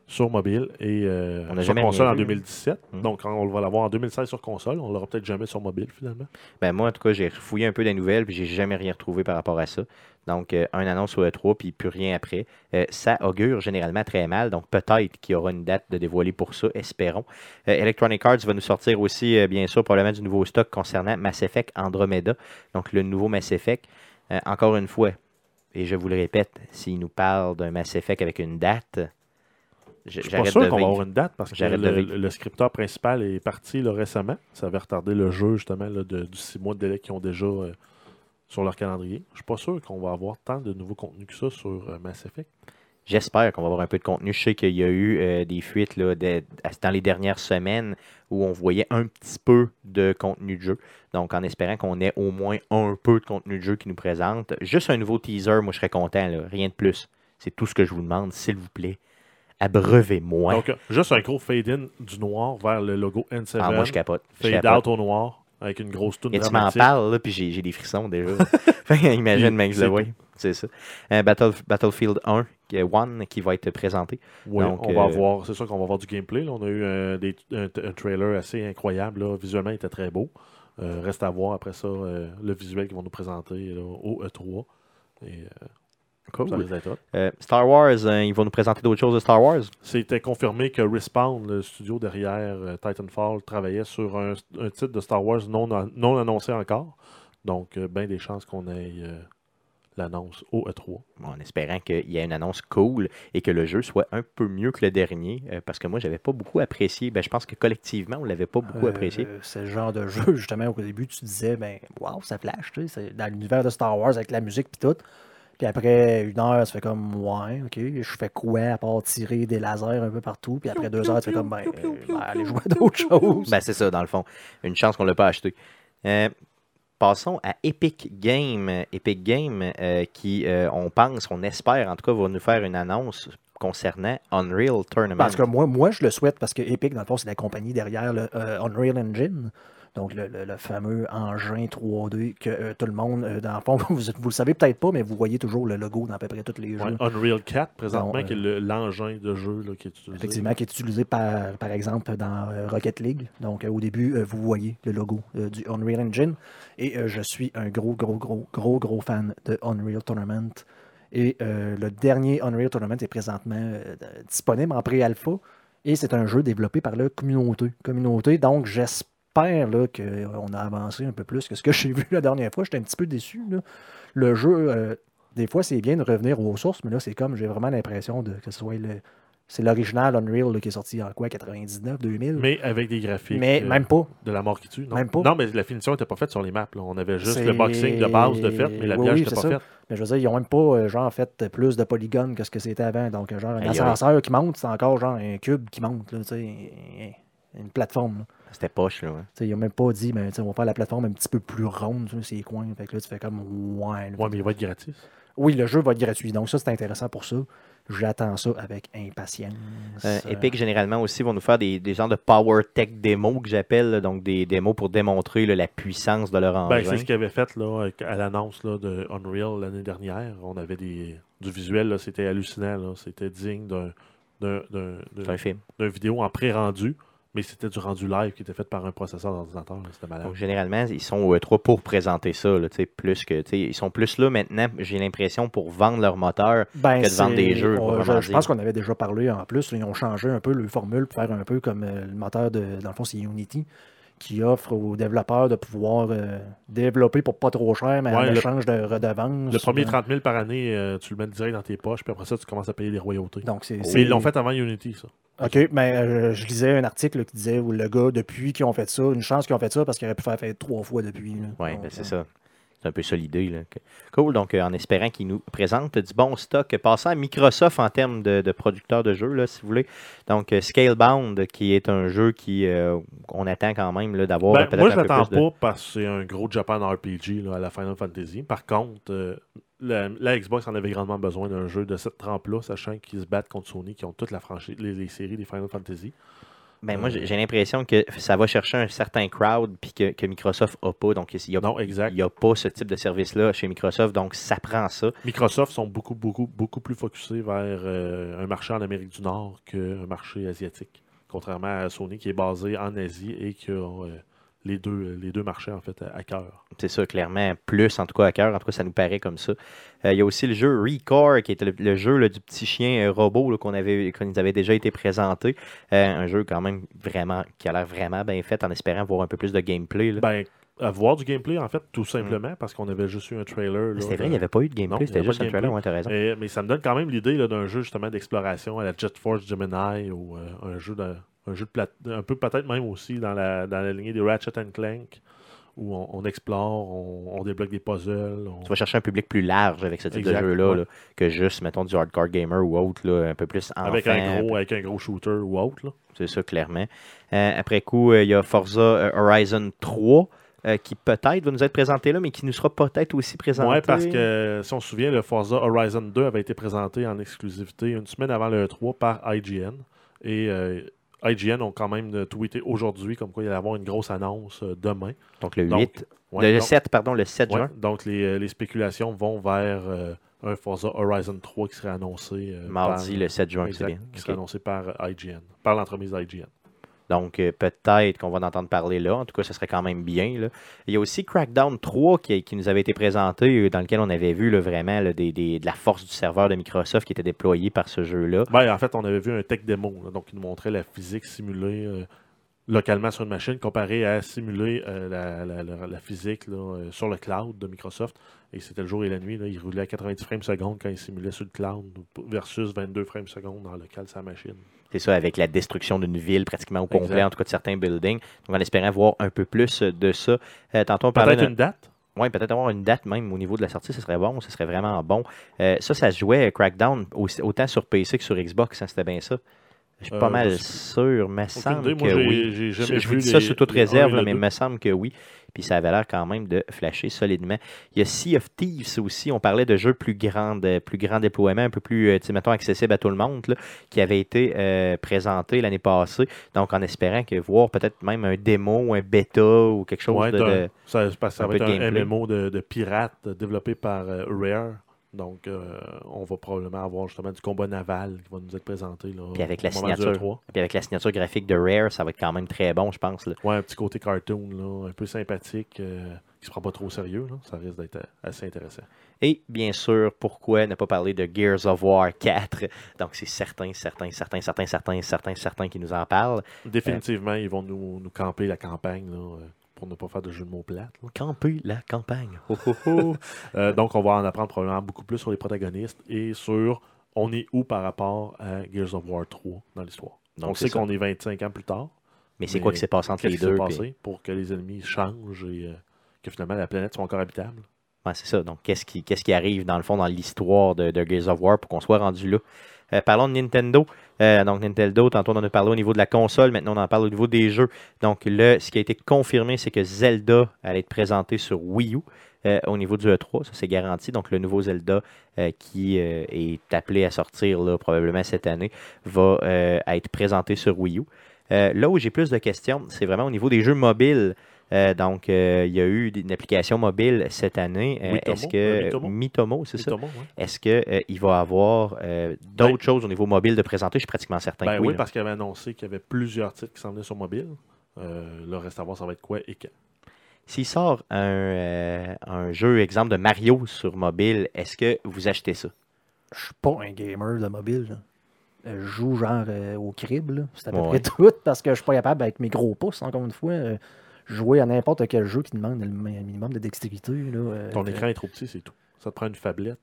sur mobile et euh, On n'a sur console en vu. 2017. Mhm. Donc, on va l'avoir en 2016 sur console. On l'aura peut-être jamais sur mobile finalement. Ben moi, en tout cas, j'ai fouillé un peu des nouvelles, puis j'ai jamais rien retrouvé par rapport à ça. Donc, euh, un annonce sur E3, puis plus rien après. Euh, ça augure généralement très mal, donc peut-être qu'il y aura une date de dévoiler pour ça, espérons. Electronic Arts va nous sortir aussi, bien sûr, probablement du nouveau stock concernant Mass Effect Andromeda, donc le nouveau Mass Effect. Encore une fois, et je vous le répète, s'il nous parle d'un Mass Effect avec une date, je- suis pas sûr qu'on va avoir une date parce que le, scripteur principal est parti là, récemment. Ça avait retardé le jeu justement là, de, du six mois de délai qu'ils ont déjà euh, sur leur calendrier. Je suis pas sûr qu'on va avoir tant de nouveaux contenus que ça sur euh, Mass Effect. J'espère qu'on va avoir un peu de contenu. Je sais qu'il y a eu euh, des fuites là, de- dans les dernières semaines où on voyait un petit peu de contenu de jeu. Donc, en espérant qu'on ait au moins un peu de contenu de jeu qui nous présente. Juste un nouveau teaser, moi, je serais content. Rien de plus. C'est tout ce que je vous demande, s'il vous plaît. Abreuvez-moi. Donc, juste un gros fade-in du noir vers le logo N7. Ah, moi, je capote. Je Fade capote. out au noir avec une grosse toune Et tu m'en parles, là, puis j'ai des frissons déjà. Imagine, mec, je c'est le vois. C'est ça. Euh, Battle- Battlefield 1, qui est One, qui va être présenté. Oui, Donc, on va euh, avoir, c'est sûr qu'on va avoir du gameplay. là. On a eu euh, des- un, un trailer assez incroyable. là. Visuellement, il était très beau. Euh, reste à voir après ça le visuel qu'ils vont nous présenter là, au E3. Et, Cool. ça. Euh, Star Wars, euh, ils vont nous présenter d'autres choses de Star Wars. C'était confirmé que Respawn, le studio derrière euh, Titanfall, travaillait sur un, un titre de Star Wars non, non annoncé encore. Donc, bien des chances qu'on ait euh, l'annonce au E E3. Bon, en espérant qu'il y ait une annonce cool et que le jeu soit un peu mieux que le dernier. euh, parce que moi, j'avais pas beaucoup apprécié. Ben, je pense que collectivement, on l'avait pas beaucoup Euh, apprécié. C'est le genre de jeu, justement, au début, tu disais, ben, waouh, ça flash, tu sais, c'est dans l'univers de Star Wars avec la musique puis tout. Puis après une heure, tu fais comme, ouais, ok, je fais quoi à part tirer des lasers un peu partout? Puis après deux heures, tu fais comme, ben, ben, allez jouer à d'autres choses. Ben, c'est ça, dans le fond. Une chance qu'on l'a pas acheté. Euh, passons à Epic Games. Epic Games, euh, qui, euh, on pense, on espère, en tout cas, va nous faire une annonce concernant Unreal Tournament. Parce que moi, moi, je le souhaite parce que Epic, dans le fond, c'est la compagnie derrière le euh, Unreal Engine. Donc, le, le- le fameux engin 3D que euh, tout le monde, euh, dans le fond, vous, vous le savez peut-être pas, mais vous voyez toujours le logo dans à peu près tous les Ouais, jeux. Unreal 4, présentement, euh, qui est le- l'engin de jeu là, qui est utilisé. Effectivement, qui est utilisé par, par exemple dans euh, Rocket League. Donc, euh, au début, euh, vous voyez le logo euh, du Unreal Engine. Et euh, je suis un gros, gros, gros, gros, gros fan de Unreal Tournament. Et euh, le dernier Unreal Tournament est présentement euh, disponible en pré-alpha. Et c'est un jeu développé par la communauté. communauté donc, j'espère là, qu'on a avancé un peu plus que ce que j'ai vu la dernière fois. J'étais un petit peu déçu. là. Le jeu, euh, des fois, c'est bien de revenir aux sources, mais là, c'est comme j'ai vraiment l'impression de, que ce soit le. C'est l'original Unreal là, qui est sorti en quoi, 99, 2000 Mais avec des graphiques Mais euh, même pas. de la mort qui tue. Non, Même pas. non mais la finition n'était pas faite sur les maps. là. On avait juste le boxing de base de fait, mais Oui, l'habillage oui, n'était pas ça. fait. Mais je veux dire, ils ont même pas, euh, genre, fait plus de polygones que ce que c'était avant. Donc, genre, un ascenseur qui monte, c'est encore genre un cube qui monte, là, une plateforme. là. C'était poche, là. ouais. Tu sais, Ils n'ont même pas dit, mais tu sais, on va faire la plateforme un petit peu plus ronde, tu sais, ces coins. Fait que là, tu fais comme, ouais. là. Ouais, mais il va être gratis. Oui, le jeu va être gratuit. Donc, ça, c'est intéressant pour ça. J'attends ça avec impatience. Euh, Epic, généralement aussi, vont nous faire des, des genres de Power Tech démos que j'appelle, donc des démos pour démontrer là, la puissance de leur Ben, engin. c'est ce qu'ils avaient fait là, avec- à l'annonce de Unreal l'année dernière. On avait des, du visuel, c'était hallucinant. C'était digne d'un, d'un, film. d'un vidéo en pré-rendu, mais c'était du rendu live qui était fait par un processeur d'ordinateur. C'était malade. Donc, généralement, ils sont euh, trois pour présenter ça. Là, tu sais, plus que, tu sais, ils sont plus là maintenant, j'ai l'impression, pour vendre leur moteur. Ben, que de vendre des jeux, on- je, pense qu'on avait déjà parlé en plus. Ils ont changé un peu le formule pour faire un peu comme euh, le moteur de. Dans le fond, c'est Unity qui offre aux développeurs de pouvoir euh, développer pour pas trop cher, mais en Ouais, échange de redevances. Le premier Euh, 30 000 par année, euh, tu le mets direct dans tes poches, puis après ça, tu commences à payer des royautés. Donc, c'est. Mais c'est- ils l'ont fait avant Unity, ça. OK, mais euh, je lisais un article qui disait où le gars, depuis qu'ils ont fait ça, une chance qu'ils ont fait ça parce qu'il aurait pu faire fait trois fois depuis. là. Oui, ben, c'est euh, ça. C'est un peu ça l'idée. là, Cool. Donc, euh, en espérant qu'ils nous présentent du bon stock. Passant à Microsoft en termes de, de producteurs de jeux, là, si vous voulez. Donc, euh, Scalebound, qui est un jeu qui euh, qu'on attend quand même là, d'avoir Ben, peut-être moi, je l'attends de- pas parce que c'est un gros Japan RPG là, à la Final Fantasy. Par contre, euh, la, la Xbox en avait grandement besoin d'un jeu de cette trempe-là, sachant qu'ils se battent contre Sony, qui ont toute la franchise, les, les séries des Final Fantasy. Ben, moi, j'ai j'ai l'impression que ça va chercher un certain crowd puis que, que Microsoft n'a pas. Donc, il n'y a, Non, exact. il y a pas ce type de service-là chez Microsoft. Donc, ça prend ça. Microsoft sont beaucoup, beaucoup, beaucoup plus focusés vers euh, un marché en Amérique du Nord qu'un marché asiatique. Contrairement à Sony qui est basé en Asie et qui a euh, les, deux, les deux marchés en fait à, cœur. C'est ça, clairement. Plus, en tout cas, à cœur. En tout cas, ça nous paraît comme ça. Euh, il y a aussi le jeu Recore, qui est le, le jeu là, du petit chien euh, robot qu'on avait, qu'on nous avait déjà été présenté. Euh, un jeu quand même vraiment, qui a l'air vraiment bien fait, en espérant voir un peu plus de gameplay. là. Ben, à voir du gameplay, en fait, tout simplement, parce qu'on avait juste eu un trailer. C'était vrai, il n'y avait pas eu de gameplay, c'était juste un trailer, ouais, t'as raison. Mais, mais ça me donne quand même l'idée d'un jeu justement d'exploration à la Jet Force Gemini ou euh, un jeu de, un jeu de plate, un peu peut-être même aussi dans la, dans la lignée des Ratchet and Clank où on, on explore, on, on débloque des puzzles. on- Tu vas chercher un public plus large avec ce type Exact, de jeu-là ouais. là, que juste, mettons, du hardcore gamer ou autre, là, un peu plus enfant. avec, un gros, avec un gros shooter ou autre. C'est ça, clairement. Euh, après coup, euh, il y a Forza euh, Horizon 3 euh, qui peut-être va nous être présenté là, mais qui nous sera peut-être aussi présenté. Ouais, parce que si on se souvient, le Forza Horizon 2 avait été présenté en exclusivité une semaine avant le 3 par IGN. Et euh, IGN ont quand même tweeté aujourd'hui comme quoi il allait y avoir une grosse annonce euh, demain. Donc le Donc, 8, Ouais, le donc- 7, pardon, le 7 Ouais, juin. donc les, euh, les spéculations vont vers euh, un Forza Horizon 3 qui serait annoncé euh, Mardi, par- le 7 juin, exact, qui serait annoncé par euh, IGN, par l'entreprise IGN. Donc, euh, peut-être qu'on va en entendre parler là. En tout cas, ce serait quand même bien. Il y a aussi Crackdown 3 qui, qui nous avait été présenté, euh, dans lequel on avait vu vraiment de la force du serveur de Microsoft qui était déployée par ce jeu-là. Ben, en fait, on avait vu un tech démo, donc il nous montrait la physique simulée euh, localement sur une machine comparée à simuler la, la- la- physique sur le cloud de Microsoft. Et c'était le jour et la nuit. Il roulait à 90 frames secondes quand il simulait sur le cloud versus 22 frames secondes dans le cal sa machine. C'est ça, avec la destruction d'une ville pratiquement au complet, en tout cas de certains buildings. Donc, en espérant voir un peu plus de ça. Euh, tantôt, on parlait Peut-être une date? Oui, peut-être avoir une date même au niveau de la sortie, ce serait bon, ce serait vraiment bon. Euh, ça, ça se jouait Crackdown aussi- autant sur PC que sur Xbox, hein, c'était bien ça. Je suis Euh, pas mal sûr, Aucune semble que oui. Je, jamais je vous dis ça sous toute réserve, là, mais me semble que oui. Puis ça avait l'air quand même de flasher solidement. Il y a Sea of Thieves aussi, on parlait de jeux plus grand, plus grand déploiement, un peu plus, euh, mettons, accessible à tout le monde, là, qui avait été euh, présenté l'année passée. Donc, en espérant que voir peut-être même un démo un bêta ou quelque chose Ouais, de... ça, ça un va être de un. MMO de, euh, développé par euh, Rare. Donc, euh, on va probablement avoir justement du combat naval qui va nous être présenté. Là, Puis avec la signature. E3. Puis avec la signature graphique de Rare, ça va être quand même très bon, je pense. là. Ouais, un petit côté cartoon, là, un peu sympathique, euh, qui se prend pas trop au sérieux. Là. Ça risque d'être euh, assez intéressant. Et bien sûr, pourquoi ne pas parler de Gears of War 4 Donc, c'est certain, certain, certain, certain, certain, certain, certain qui nous en parlent. Définitivement, ils vont nous, nous camper la campagne là, euh, pour ne pas faire de jeu de mots plates. Camper la campagne. Oh, oh, oh. Euh, donc, on va en apprendre probablement beaucoup plus sur les protagonistes et sur on est où par rapport à Gears of War 3 dans l'histoire. On sait qu'on est 25 ans plus tard. Mais c'est quoi qui s'est passé entre Qu'est-ce les qui s'est deux? passé puis- pour que les ennemis changent et euh, que finalement la planète soit encore habitable? Ouais, c'est ça. Donc, qu'est-ce qui, qu'est-ce qui arrive dans le fond dans l'histoire de, de Gears of War pour qu'on soit rendu là? Euh, parlons de Nintendo. Euh, donc, Nintendo, tantôt on en a parlé au niveau de la console, maintenant on en parle au niveau des jeux. Donc, le, ce qui a été confirmé, c'est que Zelda allait être présenté sur Wii U euh, au niveau du E3, ça c'est garanti. Donc, le nouveau Zelda euh, qui est appelé à sortir là, probablement cette année va être présenté sur Wii U. Là où j'ai plus de questions, c'est vraiment au niveau des jeux mobiles. Euh, donc, euh, il y a eu une application mobile cette année. Euh, Est-ce que euh, Mitomo. C'est ça? Ouais. Est-ce qu'il va avoir euh, d'autres Ben- choses au niveau mobile de présenter? Je suis pratiquement certain Ben que oui, oui. là. parce qu'il avait annoncé qu'il y avait plusieurs titres qui s'en venaient sur mobile. Euh, là, reste à voir ça va être quoi et quand. S'il sort un, euh, un jeu, exemple de Mario sur mobile, est-ce que vous achetez ça? Je suis pas un gamer de mobile. là. Je joue genre euh, au crib, là. c'est à peu Ouais. près tout, parce que je suis pas capable, avec mes gros pouces, encore une fois, euh, jouer à n'importe quel jeu qui demande le mi- minimum de dextérité. Là, euh, Ton écran est trop petit, c'est tout. Ça te prend une fablette.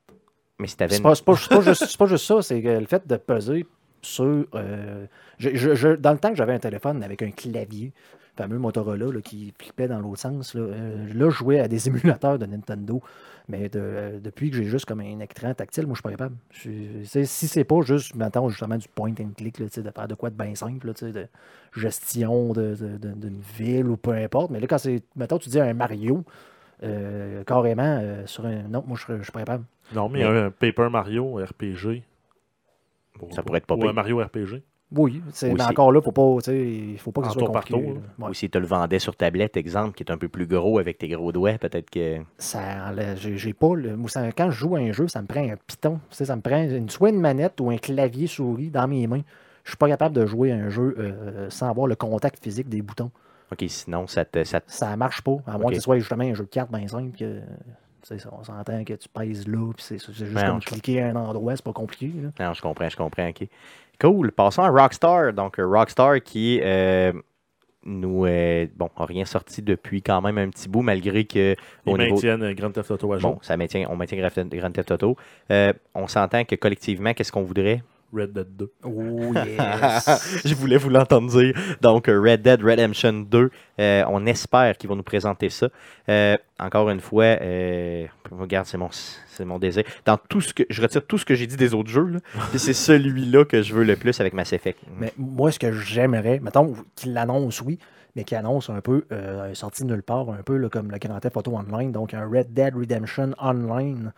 Mais si tu avais C'est pas, c'est pas- juste, c'est pas juste ça, c'est le fait de peser sur. euh, je- je- je- dans le temps que j'avais un téléphone avec un clavier, fameux Motorola là, qui flippait dans l'autre sens, là, euh, là, je jouais à des émulateurs de Nintendo. Mais de- euh, depuis que j'ai juste comme un écran tactile, moi, je suis pas capable. Je si c'est pas juste, maintenant, justement, du point and click, là, tu sais, de faire de quoi de bien simple, là, tu sais, de gestion de- de- de- d'une ville ou peu importe. Mais là, quand c'est, mettons, tu dis un Mario, euh, carrément, euh, sur un. Non, moi, je suis pas capable. Non, mais un Paper Mario RPG. Pour- Ça pourrait être pas Ou pire. un Mario RPG. Oui, c'est- mais encore là, faut pas, tu sais, il faut pas que ce soit tour par compliqué. tour, là. là. Ouais. Ou si tu le vendais sur tablette, exemple, qui est un peu plus gros avec tes gros doigts, peut-être que. Ça j'ai pas le, moi, ça- quand je joue à un jeu, ça me prend un piton. Tu sais, ça me prend une, soit une manette ou un clavier souris dans mes mains. Je suis pas capable de jouer à un jeu euh, sans avoir le contact physique des boutons. OK, sinon, ça te. Ça te- Ça marche pas, à moins que ce soit justement un jeu de cartes bien simple. Que, tu sais, on s'entend que tu pèses là, puis c'est juste Ouais, comme on- cliquer à un endroit, c'est pas compliqué. là. Non, je comprends, je comprends. OK. Cool. Passons à Rockstar. Donc, euh, Rockstar qui euh, nous. euh, bon, a rien sorti depuis quand même un petit bout, malgré que. Ils Au niveau, maintiennent euh, Grand Theft Auto à jour. bon, ça maintient, on maintient Grand Grand Theft Auto. Euh, on s'entend que collectivement, qu'est-ce qu'on voudrait? Red Dead 2. Oh yes! Je voulais vous l'entendre dire. Donc, euh, Red Dead Redemption 2, euh, on espère qu'ils vont nous présenter ça. Euh, encore une fois, euh, regarde, c'est mon, c'est mon désir. Dans tout ce que, je retire tout ce que j'ai dit des autres jeux, c'est celui-là que je veux le plus avec Mass Effect. Mais moi, ce que j'aimerais, mettons, qu'il l'annonce, oui, mais qu'il annonce un peu, sorti de nulle part, un peu là, comme le Grand Theft Auto Online, donc un Red Dead Redemption Online.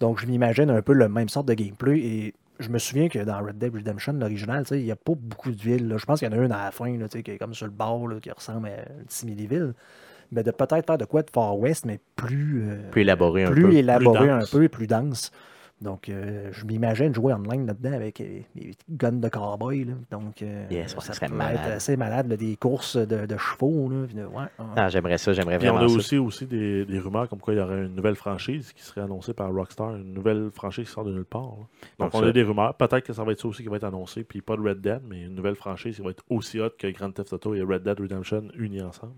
Donc, je m'imagine un peu le même sorte de gameplay. Et je me souviens que dans Red Dead Redemption, l'original, il n'y a pas beaucoup de villes. Je pense qu'il y en a une à la fin, là, qui est comme sur le bord, là, qui ressemble à une simili-ville. Mais de peut-être faire de quoi de Far West, mais plus, euh, Plus élaboré un plus peu. élaboré un peu et plus dense. Donc, euh, je m'imagine jouer online là-dedans avec euh, des guns de cowboy. là. Donc, euh, Yes, ouais, ça ça serait malade. être assez malade, là, des courses de, de chevaux. Là, de- ouais, ouais. Ah, j'aimerais ça, j'aimerais Puis on vraiment a ça. aussi, aussi des, des rumeurs comme quoi il y aurait une nouvelle franchise qui serait annoncée par Rockstar, une nouvelle franchise qui sort de nulle part. là. Donc, Donc, on ça- a des rumeurs. Peut-être que ça va être ça aussi qui va être annoncé, puis pas de Red Dead, mais une nouvelle franchise qui va être aussi hot que Grand Theft Auto et Red Dead Redemption unis ensemble.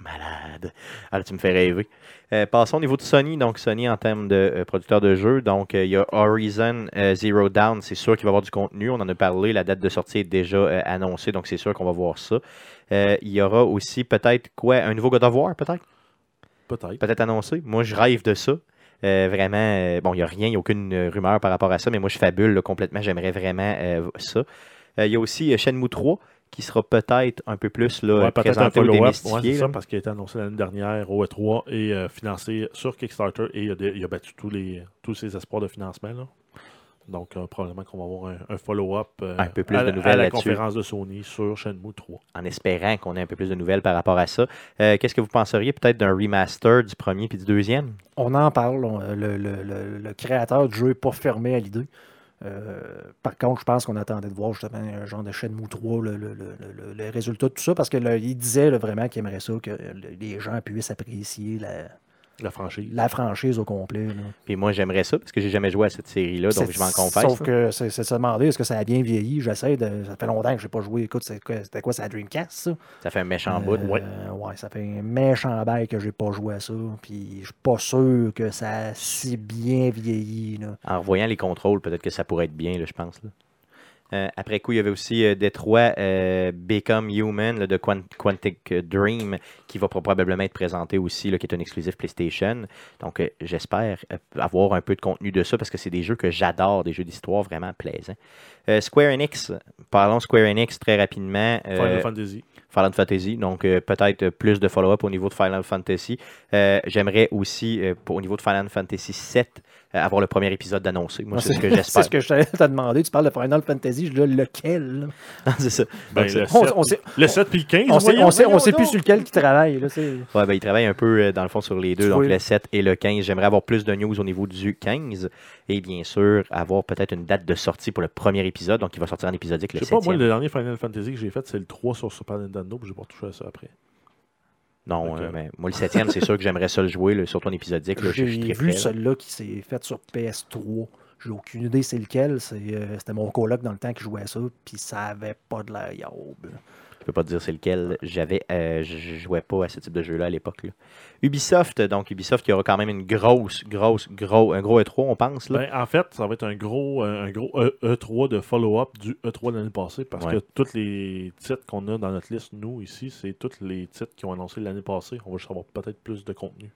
Malade. Ah, là, tu me fais rêver. Euh, passons au niveau de Sony. Donc, Sony en termes de euh, producteur de jeux. Donc, euh, il y a Horizon Zero Dawn. C'est sûr qu'il va y avoir du contenu. On en a parlé. La date de sortie est déjà annoncée. Donc, c'est sûr qu'on va voir ça. Il y aura aussi peut-être quoi? Un nouveau God of War, peut-être? Peut-être. Peut-être annoncé. Moi, je rêve de ça. Euh, vraiment, euh, bon, il n'y a rien, il n'y a aucune euh, rumeur par rapport à ça, mais moi, je fabule là, complètement. J'aimerais vraiment ça. Il y a aussi Shenmue 3 qui sera peut-être un peu plus là, Ouais, peut-être un présenté ou follow-up. Ouais, démystifié. c'est ça, parce qu'il a été annoncé l'année dernière au E3 et euh, financé sur Kickstarter et il a, il a battu tous, les, tous ses espoirs de financement. là. Donc, euh, probablement qu'on va avoir un, un follow-up euh, Un peu plus à, de la- nouvelles à la conférence de Sony sur Shenmue 3. en espérant qu'on ait un peu plus de nouvelles par rapport à ça. Euh, Qu'est-ce que vous penseriez peut-être d'un remaster du premier puis du deuxième? On en parle. on- le, le- le- le créateur du jeu n'est pas fermé à l'idée. Euh, par contre, je pense qu'on attendait de voir justement un genre de Shenmue 3, le, résultat de tout ça, parce qu'il disait vraiment qu'il aimerait ça, que le- les gens puissent apprécier la, La franchise. la franchise au complet. là. Puis moi, j'aimerais ça parce que j'ai jamais joué à cette série-là, donc je m'en confesse. Sauf que c'est se demander est-ce que ça a bien vieilli? J'essaie de. Ça fait longtemps que je n'ai pas joué. Écoute, c'est quoi- c'était quoi, ça Dreamcast, ça? Ça fait un méchant bout. Euh, ouais. ouais, ça fait un méchant bail que j'ai pas joué à ça. Puis je suis pas sûr que ça a si bien vieilli. Là. En revoyant les contrôles, peut-être que ça pourrait être bien, là, je pense. là. Euh, après coup, il y avait aussi euh, Détroit euh, Become Human là, de Quant- Quantic Dream qui va probablement être présenté aussi, là, qui est un exclusif PlayStation. Donc, euh, j'espère avoir un peu de contenu de ça parce que c'est des jeux que j'adore, des jeux d'histoire vraiment plaisants. Square Enix, parlons Square Enix très rapidement. Final Fantasy. Final Fantasy, donc peut-être plus de follow-up au niveau de Final Fantasy. J'aimerais aussi, au niveau de Final Fantasy 7, avoir le premier épisode d'annoncé. Moi, c'est ce que c'est j'espère. ce que je t'allais te demander. Tu parles de Final Fantasy. Je dis là, lequel c'est ça. Ben, Donc, le, c'est- on- 7, on sait- le 7 puis le 15. On sait, voyons, on sait, sait plus sur lequel qui travaille. Là, c'est- Ouais, ben, il travaille un peu, euh, dans le fond, sur les deux, donc le 7 et le 15. J'aimerais avoir plus de news au niveau du 15 et bien sûr, avoir peut-être une date de sortie pour le premier épisode, donc il va sortir en épisodique Je le sais pas, moi, 7 le dernier Final Fantasy que j'ai fait, c'est le 3 sur Super Nintendo, puis j'ai pas touché à ça après. Non, Ok. euh, mais moi, le 7 c'est sûr que j'aimerais ça le jouer, là, surtout en épisodique. J'ai vu là. celui-là qui s'est fait sur PS3. J'ai aucune idée c'est lequel. Euh, C'était mon coloc dans le temps qui jouait à ça. Puis ça avait pas de l'air yaob. Je peux pas te dire c'est lequel. J'avais, euh, je jouais pas à ce type de jeu-là à l'époque. Ubisoft, donc Ubisoft qui aura quand même une grosse, grosse, gros, un gros E3, on pense. Là. Ben, en fait, ça va être un gros, un gros E- E3 de follow-up du E3 de l'année passée parce Ouais. que tous les titres qu'on a dans notre liste, nous, ici, c'est tous les titres qui ont annoncé l'année passée. On va juste avoir peut-être plus de contenu.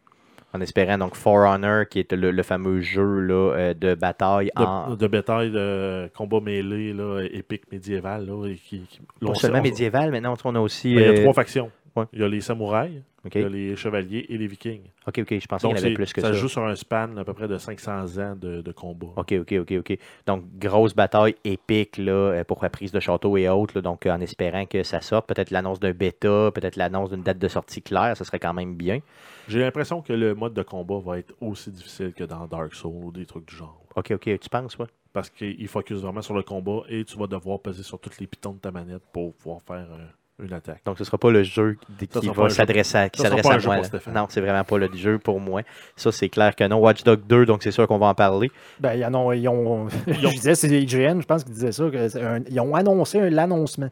En espérant donc For Honor, qui est le, le fameux jeu là, euh, de bataille De, en. de bataille, de combat mêlé, là, épique médiéval. Là, et qui, qui- là, Pas on seulement médiéval, maintenant on a aussi. Ben, il y a euh, trois factions. Ouais. Il y a les samouraïs, il y a les chevaliers et les vikings. ok, ok, je pensais qu'il y en avait plus que ça ça. se joue sur un span à peu près de 500 ans de, de combat. Ok, ok, ok, ok. Donc, grosse bataille épique là, euh, pour la prise de château et autres. là, donc, euh, en espérant que ça sorte. Peut-être l'annonce d'un bêta, peut-être l'annonce d'une date de sortie claire, ce serait quand même bien. J'ai l'impression que le mode de combat va être aussi difficile que dans Dark Souls ou des trucs du genre. Ok, ok, tu penses, ouais? Parce qu'il focus vraiment sur le combat et tu vas devoir peser sur tous les pitons de ta manette pour pouvoir faire euh, une attaque. Donc, ce ne sera pas le jeu qui Ça va s'adresser à, qui ça sera s'adresse pas à un jeu moi. Non, c'est vraiment pas le jeu pour moi. Ça, c'est clair que non. Watch Dogs 2, donc c'est sûr qu'on va en parler. Ben, ils, en ont, ils ont. je disais, c'est IGN, je pense qu'ils disaient ça. que c'est un- ils ont annoncé l'annoncement.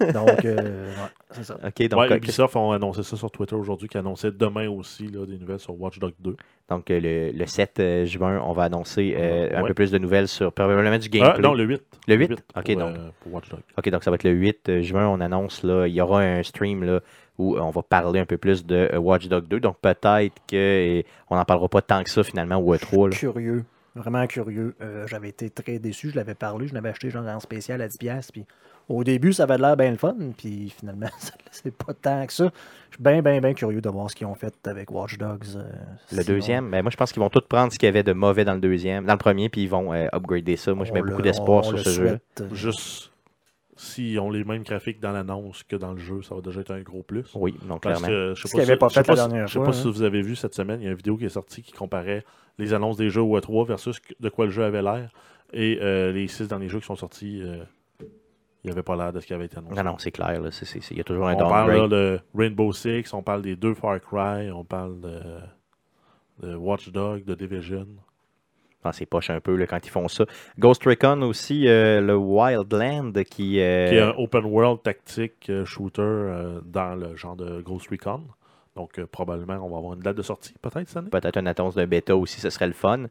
Donc, euh, ouais, c'est ça. OK, donc, ouais, euh, Ubisoft ont annoncé ça sur Twitter aujourd'hui, qui annonçait demain aussi là, des nouvelles sur Watch Dogs 2. donc euh, le, le 7 euh, juin, on va annoncer euh, un Ouais. peu plus de nouvelles sur probablement du Ah, gameplay. non, le 8. Le 8? pour, Ok, donc. euh, pour Watch Dogs. OK, donc ça va être le 8 juin. On annonce, là, il y aura un stream là, où euh, on va parler un peu plus de euh, Watch Dogs 2. Donc peut-être qu'on n'en parlera pas tant que ça finalement au E3. là. Curieux. Vraiment curieux. Euh, J'avais été très déçu. Je l'avais parlé. Je l'avais acheté genre en spécial à 10$. Puis au début, ça avait l'air bien le fun. Puis finalement, ça- c'est pas tant que ça. Je suis bien, bien, bien curieux de voir ce qu'ils ont fait avec Watch Dogs. euh, Le sinon, deuxième, ben, moi je pense qu'ils vont tous prendre ce qu'il y avait de mauvais dans le deuxième, dans le premier, puis ils vont euh, upgrader ça. Moi je on mets le- beaucoup d'espoir sur ce jeu. souhaite. Juste s'ils ont les mêmes graphiques dans l'annonce que dans le jeu, ça va déjà être un gros plus. Oui, donc Parce clairement. que je sais si- pas je sais fait la si- dernière Je sais fois, pas hein. si vous avez vu cette semaine, il y a une vidéo qui est sortie qui comparait les annonces des jeux au E3 versus de quoi le jeu avait l'air. Et euh, les six derniers jeux qui sont sortis, euh, il n'y avait pas l'air de ce qui avait été annoncé. Non, non, c'est clair. là, c'est- c'est- c'est- Il y a toujours un on parle là, de Rainbow Six, on parle des deux Far Cry, on parle de, de Watch Dogs, de Division. Dans ses poches un peu là, quand ils font ça. Ghost Recon aussi, euh, le Wildland qui. euh, qui est un open world tactique euh, shooter euh, dans le genre de Ghost Recon. Donc, euh, probablement, on va avoir une date de sortie, peut-être cette année. Peut-être une annonce d'un bêta aussi, ce serait le fun.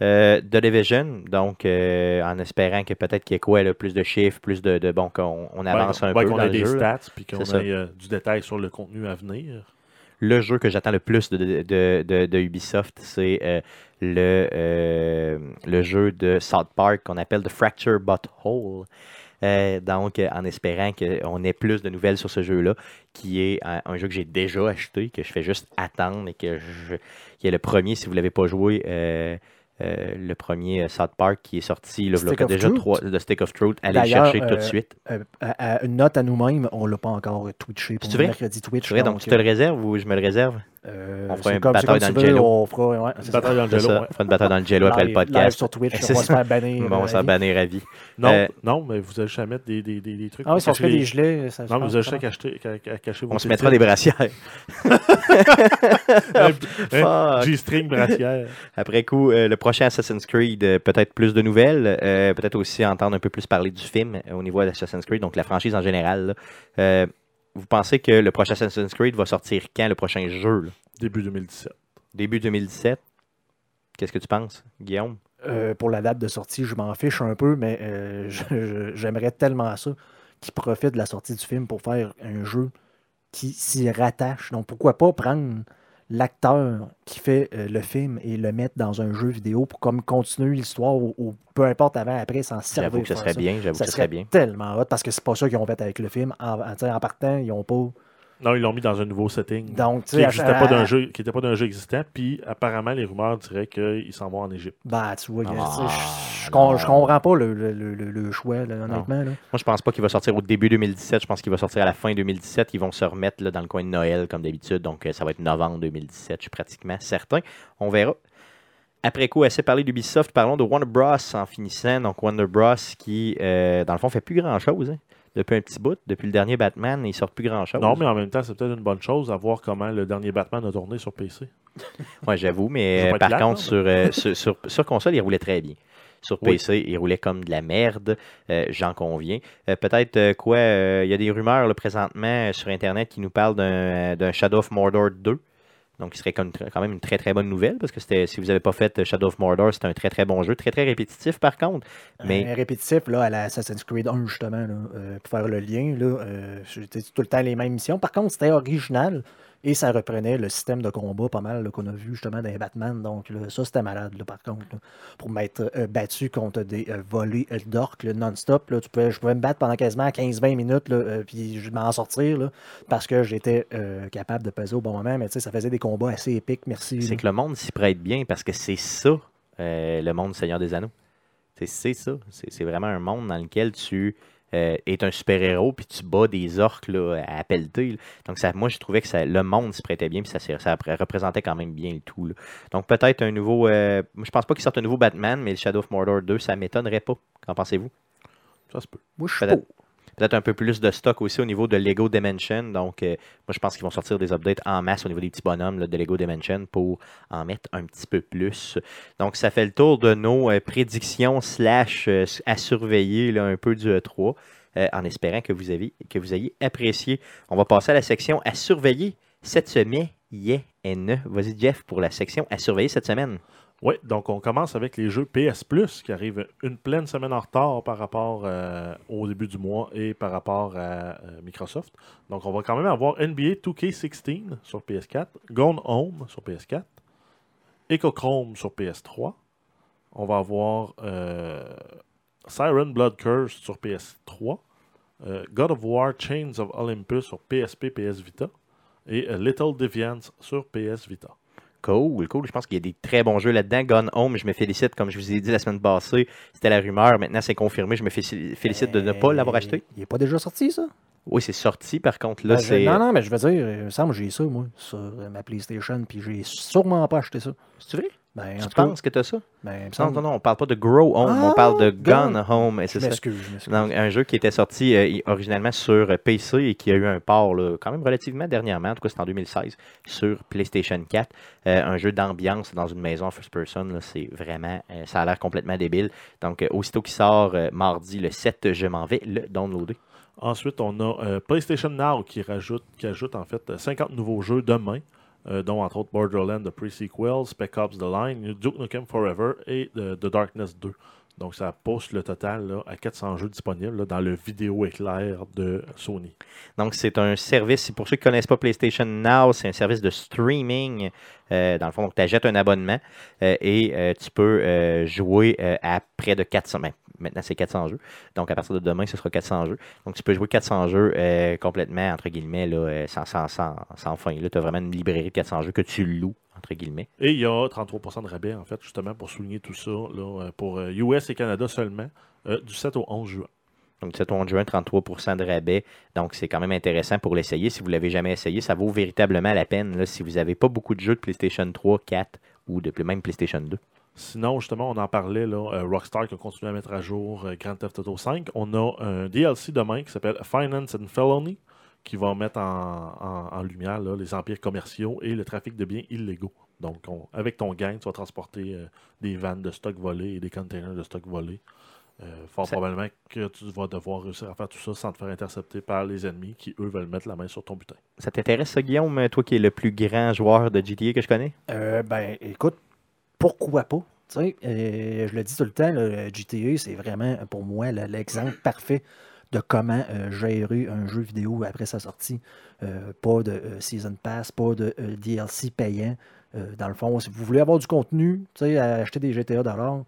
Euh, The Division, donc euh, en espérant que peut-être qu'il y ait quoi, là, plus de chiffres, plus de. de bon, qu'on on avance un Ouais, peu qu'on ait des jeu. stats, puis qu'on ait euh, du détail sur le contenu à venir. le jeu que j'attends le plus de, de, de- Ubisoft, c'est le, le jeu de South Park qu'on appelle The Fracture Butthole. Euh, donc, euh, en espérant qu'on ait plus de nouvelles sur ce jeu-là, qui est un, un jeu que j'ai déjà acheté, que je fais juste attendre et que je, qui est le premier, si vous ne l'avez pas joué, euh, euh, le premier euh, South Park qui est sorti, v'là of déjà trois, de Stick of Truth. Allez le chercher tout de euh, suite. Euh, à- à une note à nous-mêmes, on l'a pas encore twitché pour le mercredi Twitch. Vrai, donc tu te le réserves ou je me le réserve? Euh, on fera une bataille dans le jello. on fera, ça. Bataille dans le jello. On fera une bataille dans le jello après le podcast. live sur Twitch, C'est on va se faire bannir. Bon, on euh, s'en bannir à vie. Non, Euh, non, mais vous allez juste à mettre des, des, des, des trucs. Ah oui, si on se fait des gelets, ça Non, mais vous avez juste à cacher, vos On se mettra des brassières. Fuck. G-string brassière. Après coup, euh, le prochain Assassin's Creed, euh, peut-être plus de nouvelles, euh, peut-être aussi entendre un peu plus parler du film euh, au niveau d'Assassin's Creed, donc la franchise en général. Vous pensez que le prochain Assassin's Creed va sortir quand, le prochain jeu? là? Début 2017. Début 2017? Qu'est-ce que tu penses, Guillaume? Euh, pour la date de sortie, je m'en fiche un peu, mais euh, je- je- j'aimerais tellement ça qu'ils profitent de la sortie du film pour faire un jeu qui s'y rattache. Donc pourquoi pas prendre l'acteur qui fait euh, le film et le mettre dans un jeu vidéo pour comme continuer l'histoire ou, ou peu importe avant, après, s'en servir. J'avoue que ce serait ça. bien, j'avoue que ce serait bien. tellement hot parce que c'est pas ça qu'ils ont fait avec le film. En, en- partant, ils ont pas. Non, ils l'ont mis dans un nouveau setting. Donc, tu qui n'était pas d'un jeu, qui était pas d'un jeu existant. Puis apparemment, les rumeurs diraient qu'ils s'en vont en Égypte. Ben, tu vois, Ah, je, comprends pas le, le- le- le- le choix, là, honnêtement. là. Moi, je pense pas qu'il va sortir au début 2017. Je pense qu'il va sortir à la fin 2017. Ils vont se remettre là, dans le coin de Noël, comme d'habitude. Donc, euh, ça va être novembre 2017. Je suis pratiquement certain. On verra. Après coup, assez parlé d'Ubisoft, parlons de Warner Bros. en finissant. Donc, Warner Bros. qui, euh, dans le fond, fait plus grand-chose. hein. Depuis un petit bout, depuis le dernier Batman, ils sortent plus grand-chose. Non, mais en même temps, c'est peut-être une bonne chose à voir comment le dernier Batman a tourné sur PC. Ouais, j'avoue, mais euh, par contre, sur, euh, sur, sur- sur console, il roulait très bien. Sur Oui. PC, il roulait comme de la merde, euh, j'en conviens. Euh, Peut-être euh, quoi, il y a des rumeurs là, présentement sur Internet qui nous parlent d'un d'un Shadow of Mordor 2. Donc, ce serait quand même une très très bonne nouvelle parce que c'était si vous n'avez pas fait euh, Shadow of Mordor, c'est un très très bon jeu, très très répétitif par contre. Mais Un répétitif là, à la Assassin's Creed 1, justement, là, euh, pour faire le lien. Là, euh, c'était tout le temps les mêmes missions. Par contre, c'était original et ça reprenait le système de combat pas mal qu'on a vu justement dans les Batman. Donc, ça, c'était malade, par contre. pour m'être euh, battu contre des euh, volées euh, d'orques non-stop. pouvais- je pouvais me battre pendant quasiment 15-20 minutes, puis je m'en sortir parce que j'étais capable de peser au bon moment. Mais tu sais, ça faisait des combats assez épiques. Merci. c'est que le monde s'y prête bien parce que c'est ça, le monde Seigneur des Anneaux. C'est- ça. C'est vraiment un monde dans lequel tu euh, es un super-héros puis tu bats des orques là, à pelleter. là. Donc, ça, moi, je trouvais que ça, le monde s'y prêtait bien puis ça, ça repré- représentait quand même bien le tout. là. Donc, peut-être un nouveau. euh, moi, je pense pas qu'il sorte un nouveau Batman, mais le Shadow of Mordor 2, ça m'étonnerait pas. Qu'en pensez-vous? Ça se peut. Moi, je suis Peut-être. pour. Peut-être un peu plus de stock aussi au niveau de Lego Dimension. Donc, euh, moi, je pense qu'ils vont sortir des updates en masse au niveau des petits bonhommes de Lego Dimension pour en mettre un petit peu plus. Donc, ça fait le tour de nos euh, prédictions slash euh, à surveiller là, un peu du E3 euh, en espérant que vous, avez, que vous ayez apprécié. On va passer à la section à surveiller cette semaine. Yeah and Vas-y, Jeff, pour la section à surveiller cette semaine. Oui, donc on commence avec les jeux PS Plus qui arrivent une pleine semaine en retard par rapport euh, au début du mois et par rapport à euh, Microsoft. Donc on va quand même avoir NBA 2K16 sur PS4, Gone Home sur PS4, Echochrome sur PS3. On va avoir euh, Siren Blood Curse sur PS3, euh, God of War Chains of Olympus sur PSP, PS Vita et Little Deviants sur PS Vita. Cool, cool. Je pense qu'il y a des très bons jeux là-dedans. Gone Home, je me félicite, comme je vous ai dit la semaine passée, c'était la rumeur. Maintenant, c'est confirmé. Je me félicite de ne pas l'avoir Euh, acheté. Il n'est pas déjà sorti, ça? Oui, c'est sorti. Par contre, là, Ben, c'est. Non, non, mais je veux dire, il me semble que j'ai ça, moi, sur ma PlayStation, puis j'ai sûrement pas acheté ça. C'est vrai? Ben, en Tu penses que tu as ça? ben, Non, semble. non, non. On parle pas de Grow Home. on Ah, parle de Gone. Gone Home. et Je C'est ça. Donc, un jeu qui était sorti euh, originalement sur euh, PC et qui a eu un port là, quand même relativement dernièrement, en tout cas c'est en 2016, sur PlayStation 4. Euh, un jeu d'ambiance dans une maison first person, là, c'est vraiment, euh, ça a l'air complètement débile. Donc, euh, aussitôt qu'il sort euh, mardi le 7, je m'en vais le downloader. Ensuite, on a euh, PlayStation Now qui rajoute, qui ajoute en fait euh, 50 nouveaux jeux demain, euh, dont entre autres Borderlands The Pre-Sequel, Spec Ops The Line, Duke Nukem Forever et The Darkness 2. Donc ça pousse le total à 400 jeux disponibles dans le vidéo éclair de Sony. Donc, c'est un service, pour ceux qui ne connaissent pas PlayStation Now, c'est un service de streaming. Euh, dans le fond, tu achètes un abonnement euh, et euh, tu peux jouer à près de 400, ben, maintenant c'est 400 jeux. Donc à partir de demain, ce sera 400 jeux. Donc tu peux jouer 400 jeux euh, complètement, entre guillemets, là, euh, sans, sans, sans, sans fin. Là, tu as vraiment une librairie de 400 jeux que tu loues, entre guillemets. Et il y a 33% de rabais, en fait, justement, pour souligner tout ça, là, euh, pour US et Canada seulement, euh, du 7 au 11 juin. Donc, c'est ton juin, 33% de rabais. Donc, c'est quand même intéressant pour l'essayer. Si vous ne l'avez jamais essayé, ça vaut véritablement la peine. Là, si vous n'avez pas beaucoup de jeux de PlayStation 3, 4 ou de même PlayStation 2. Sinon, justement, on en parlait, là, euh, Rockstar qui a continué à mettre à jour euh, Grand Theft Auto 5. On a un DLC demain qui s'appelle Finance and Felony, qui va mettre en, en- en lumière là, les empires commerciaux et le trafic de biens illégaux. Donc, on- avec ton gang, tu vas transporter euh, des vannes de stock volés et des containers de stock volés. Euh, fort Ça- probablement que tu vas devoir réussir à faire tout ça sans te faire intercepter par les ennemis qui, eux, veulent mettre la main sur ton butin. Ça t'intéresse, ça, Guillaume, toi qui es le plus grand joueur de GTA que je connais? Euh, ben, écoute, pourquoi pas? Tu sais, euh, je le dis tout le temps, le GTA, c'est vraiment pour moi le- l'exemple parfait de comment euh, gérer un jeu vidéo après sa sortie. Euh, pas de euh, Season Pass, pas de euh, DLC payant. Euh, dans le fond, si vous voulez avoir du contenu, tu sais, acheter des GTA dollars,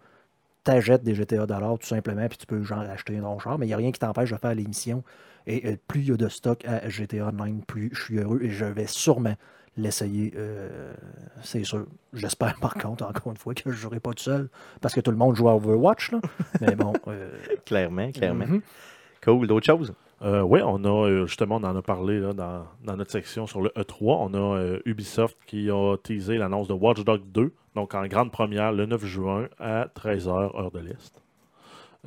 t'achètes des GTA dollars tout simplement, puis tu peux genre acheter un char, mais il n'y a rien qui t'empêche de faire l'émission. Et euh, plus il y a de stock à GTA Online, plus je suis heureux et je vais sûrement l'essayer, euh, c'est sûr. J'espère par contre, encore une fois, que je ne jouerai pas tout seul, parce que tout le monde joue à Overwatch, là. Mais bon. euh, Clairement, clairement. mhm. Cool. D'autres choses? Euh, oui, on a euh, justement, on en a parlé là, dans, dans notre section sur le E3. On a euh, Ubisoft qui a teasé l'annonce de Watch Dogs 2, donc en grande première le 9 juin à 13h, heure de l'Est.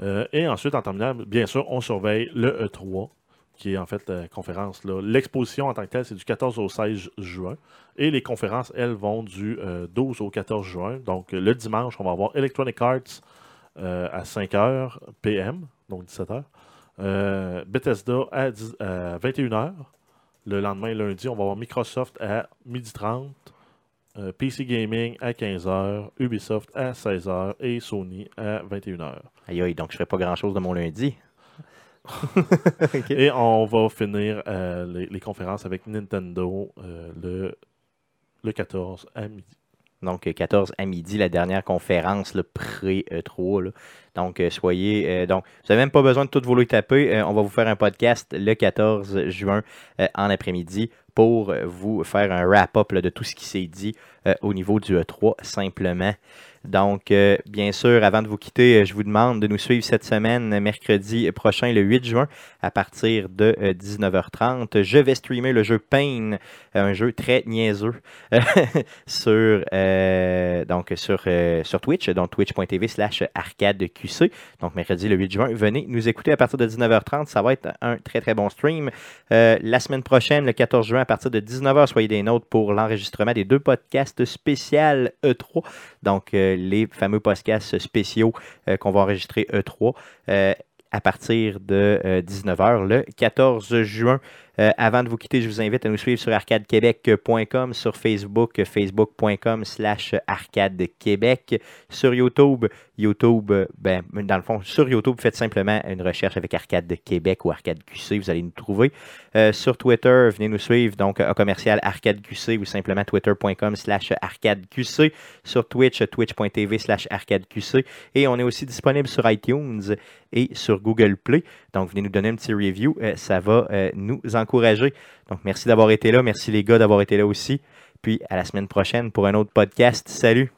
Euh, et ensuite, en terminant, bien sûr, on surveille le E3, qui est en fait la conférence. L'exposition en tant que telle, c'est du 14 au 16 juin. Et les conférences, elles, vont du euh, 12 au 14 juin. Donc, euh, le dimanche, on va avoir Electronic Arts euh, à 5h PM, donc 17h. Euh, Bethesda à, 10 à 21h. Le lendemain, lundi, on va avoir Microsoft à 12h30. euh, PC Gaming à 15h. Ubisoft à 16h. Et Sony à 21h. Aïe, aïe, donc je ferai pas grand-chose de mon lundi. Et on va finir euh, les, les conférences avec Nintendo euh, le, le 14 à midi. Donc, euh, 14 à midi, la dernière conférence le pré-E3. là. Donc, euh, soyez. euh, donc, vous n'avez même pas besoin de tout vous le taper. Euh, on va vous faire un podcast le 14 juin euh, en après-midi pour euh, vous faire un wrap-up de tout ce qui s'est dit euh, au niveau du E3, simplement. Donc, euh, bien sûr, avant de vous quitter, euh, je vous demande de nous suivre cette semaine, euh, mercredi prochain, le 8 juin, à partir de euh, 19h30. Je vais streamer le jeu Pain, un jeu très niaiseux, sur, donc sur, sur Twitch, donc twitch.tv slash arcadeqc. Donc, mercredi, le 8 juin, venez nous écouter à partir de 19h30. Ça va être un très, très bon stream. La semaine prochaine, le 14 juin, à partir de 19h, soyez des nôtres pour l'enregistrement des deux podcasts spécial E3. Donc, euh, les fameux podcasts spéciaux euh, qu'on va enregistrer E3 euh, à partir de 19h le 14 juin. Avant de vous quitter, je vous invite à nous suivre sur arcadequebec.com, sur Facebook, facebook.com slash arcadequebec, sur YouTube, YouTube, euh, ben, dans le fond, sur YouTube, faites simplement une recherche avec Arcade de Québec ou Arcade QC, vous allez nous trouver. Euh, sur Twitter, venez nous suivre, donc à commercial Arcade QC ou simplement twitter.com slash Arcade QC. Sur Twitch, twitch.tv slash Arcade QC. Et on est aussi disponible sur iTunes et sur Google Play. Donc, venez nous donner un petit review, euh, ça va euh, nous encourager. Donc, merci d'avoir été là. Merci les gars d'avoir été là aussi. Puis, à la semaine prochaine pour un autre podcast. Salut!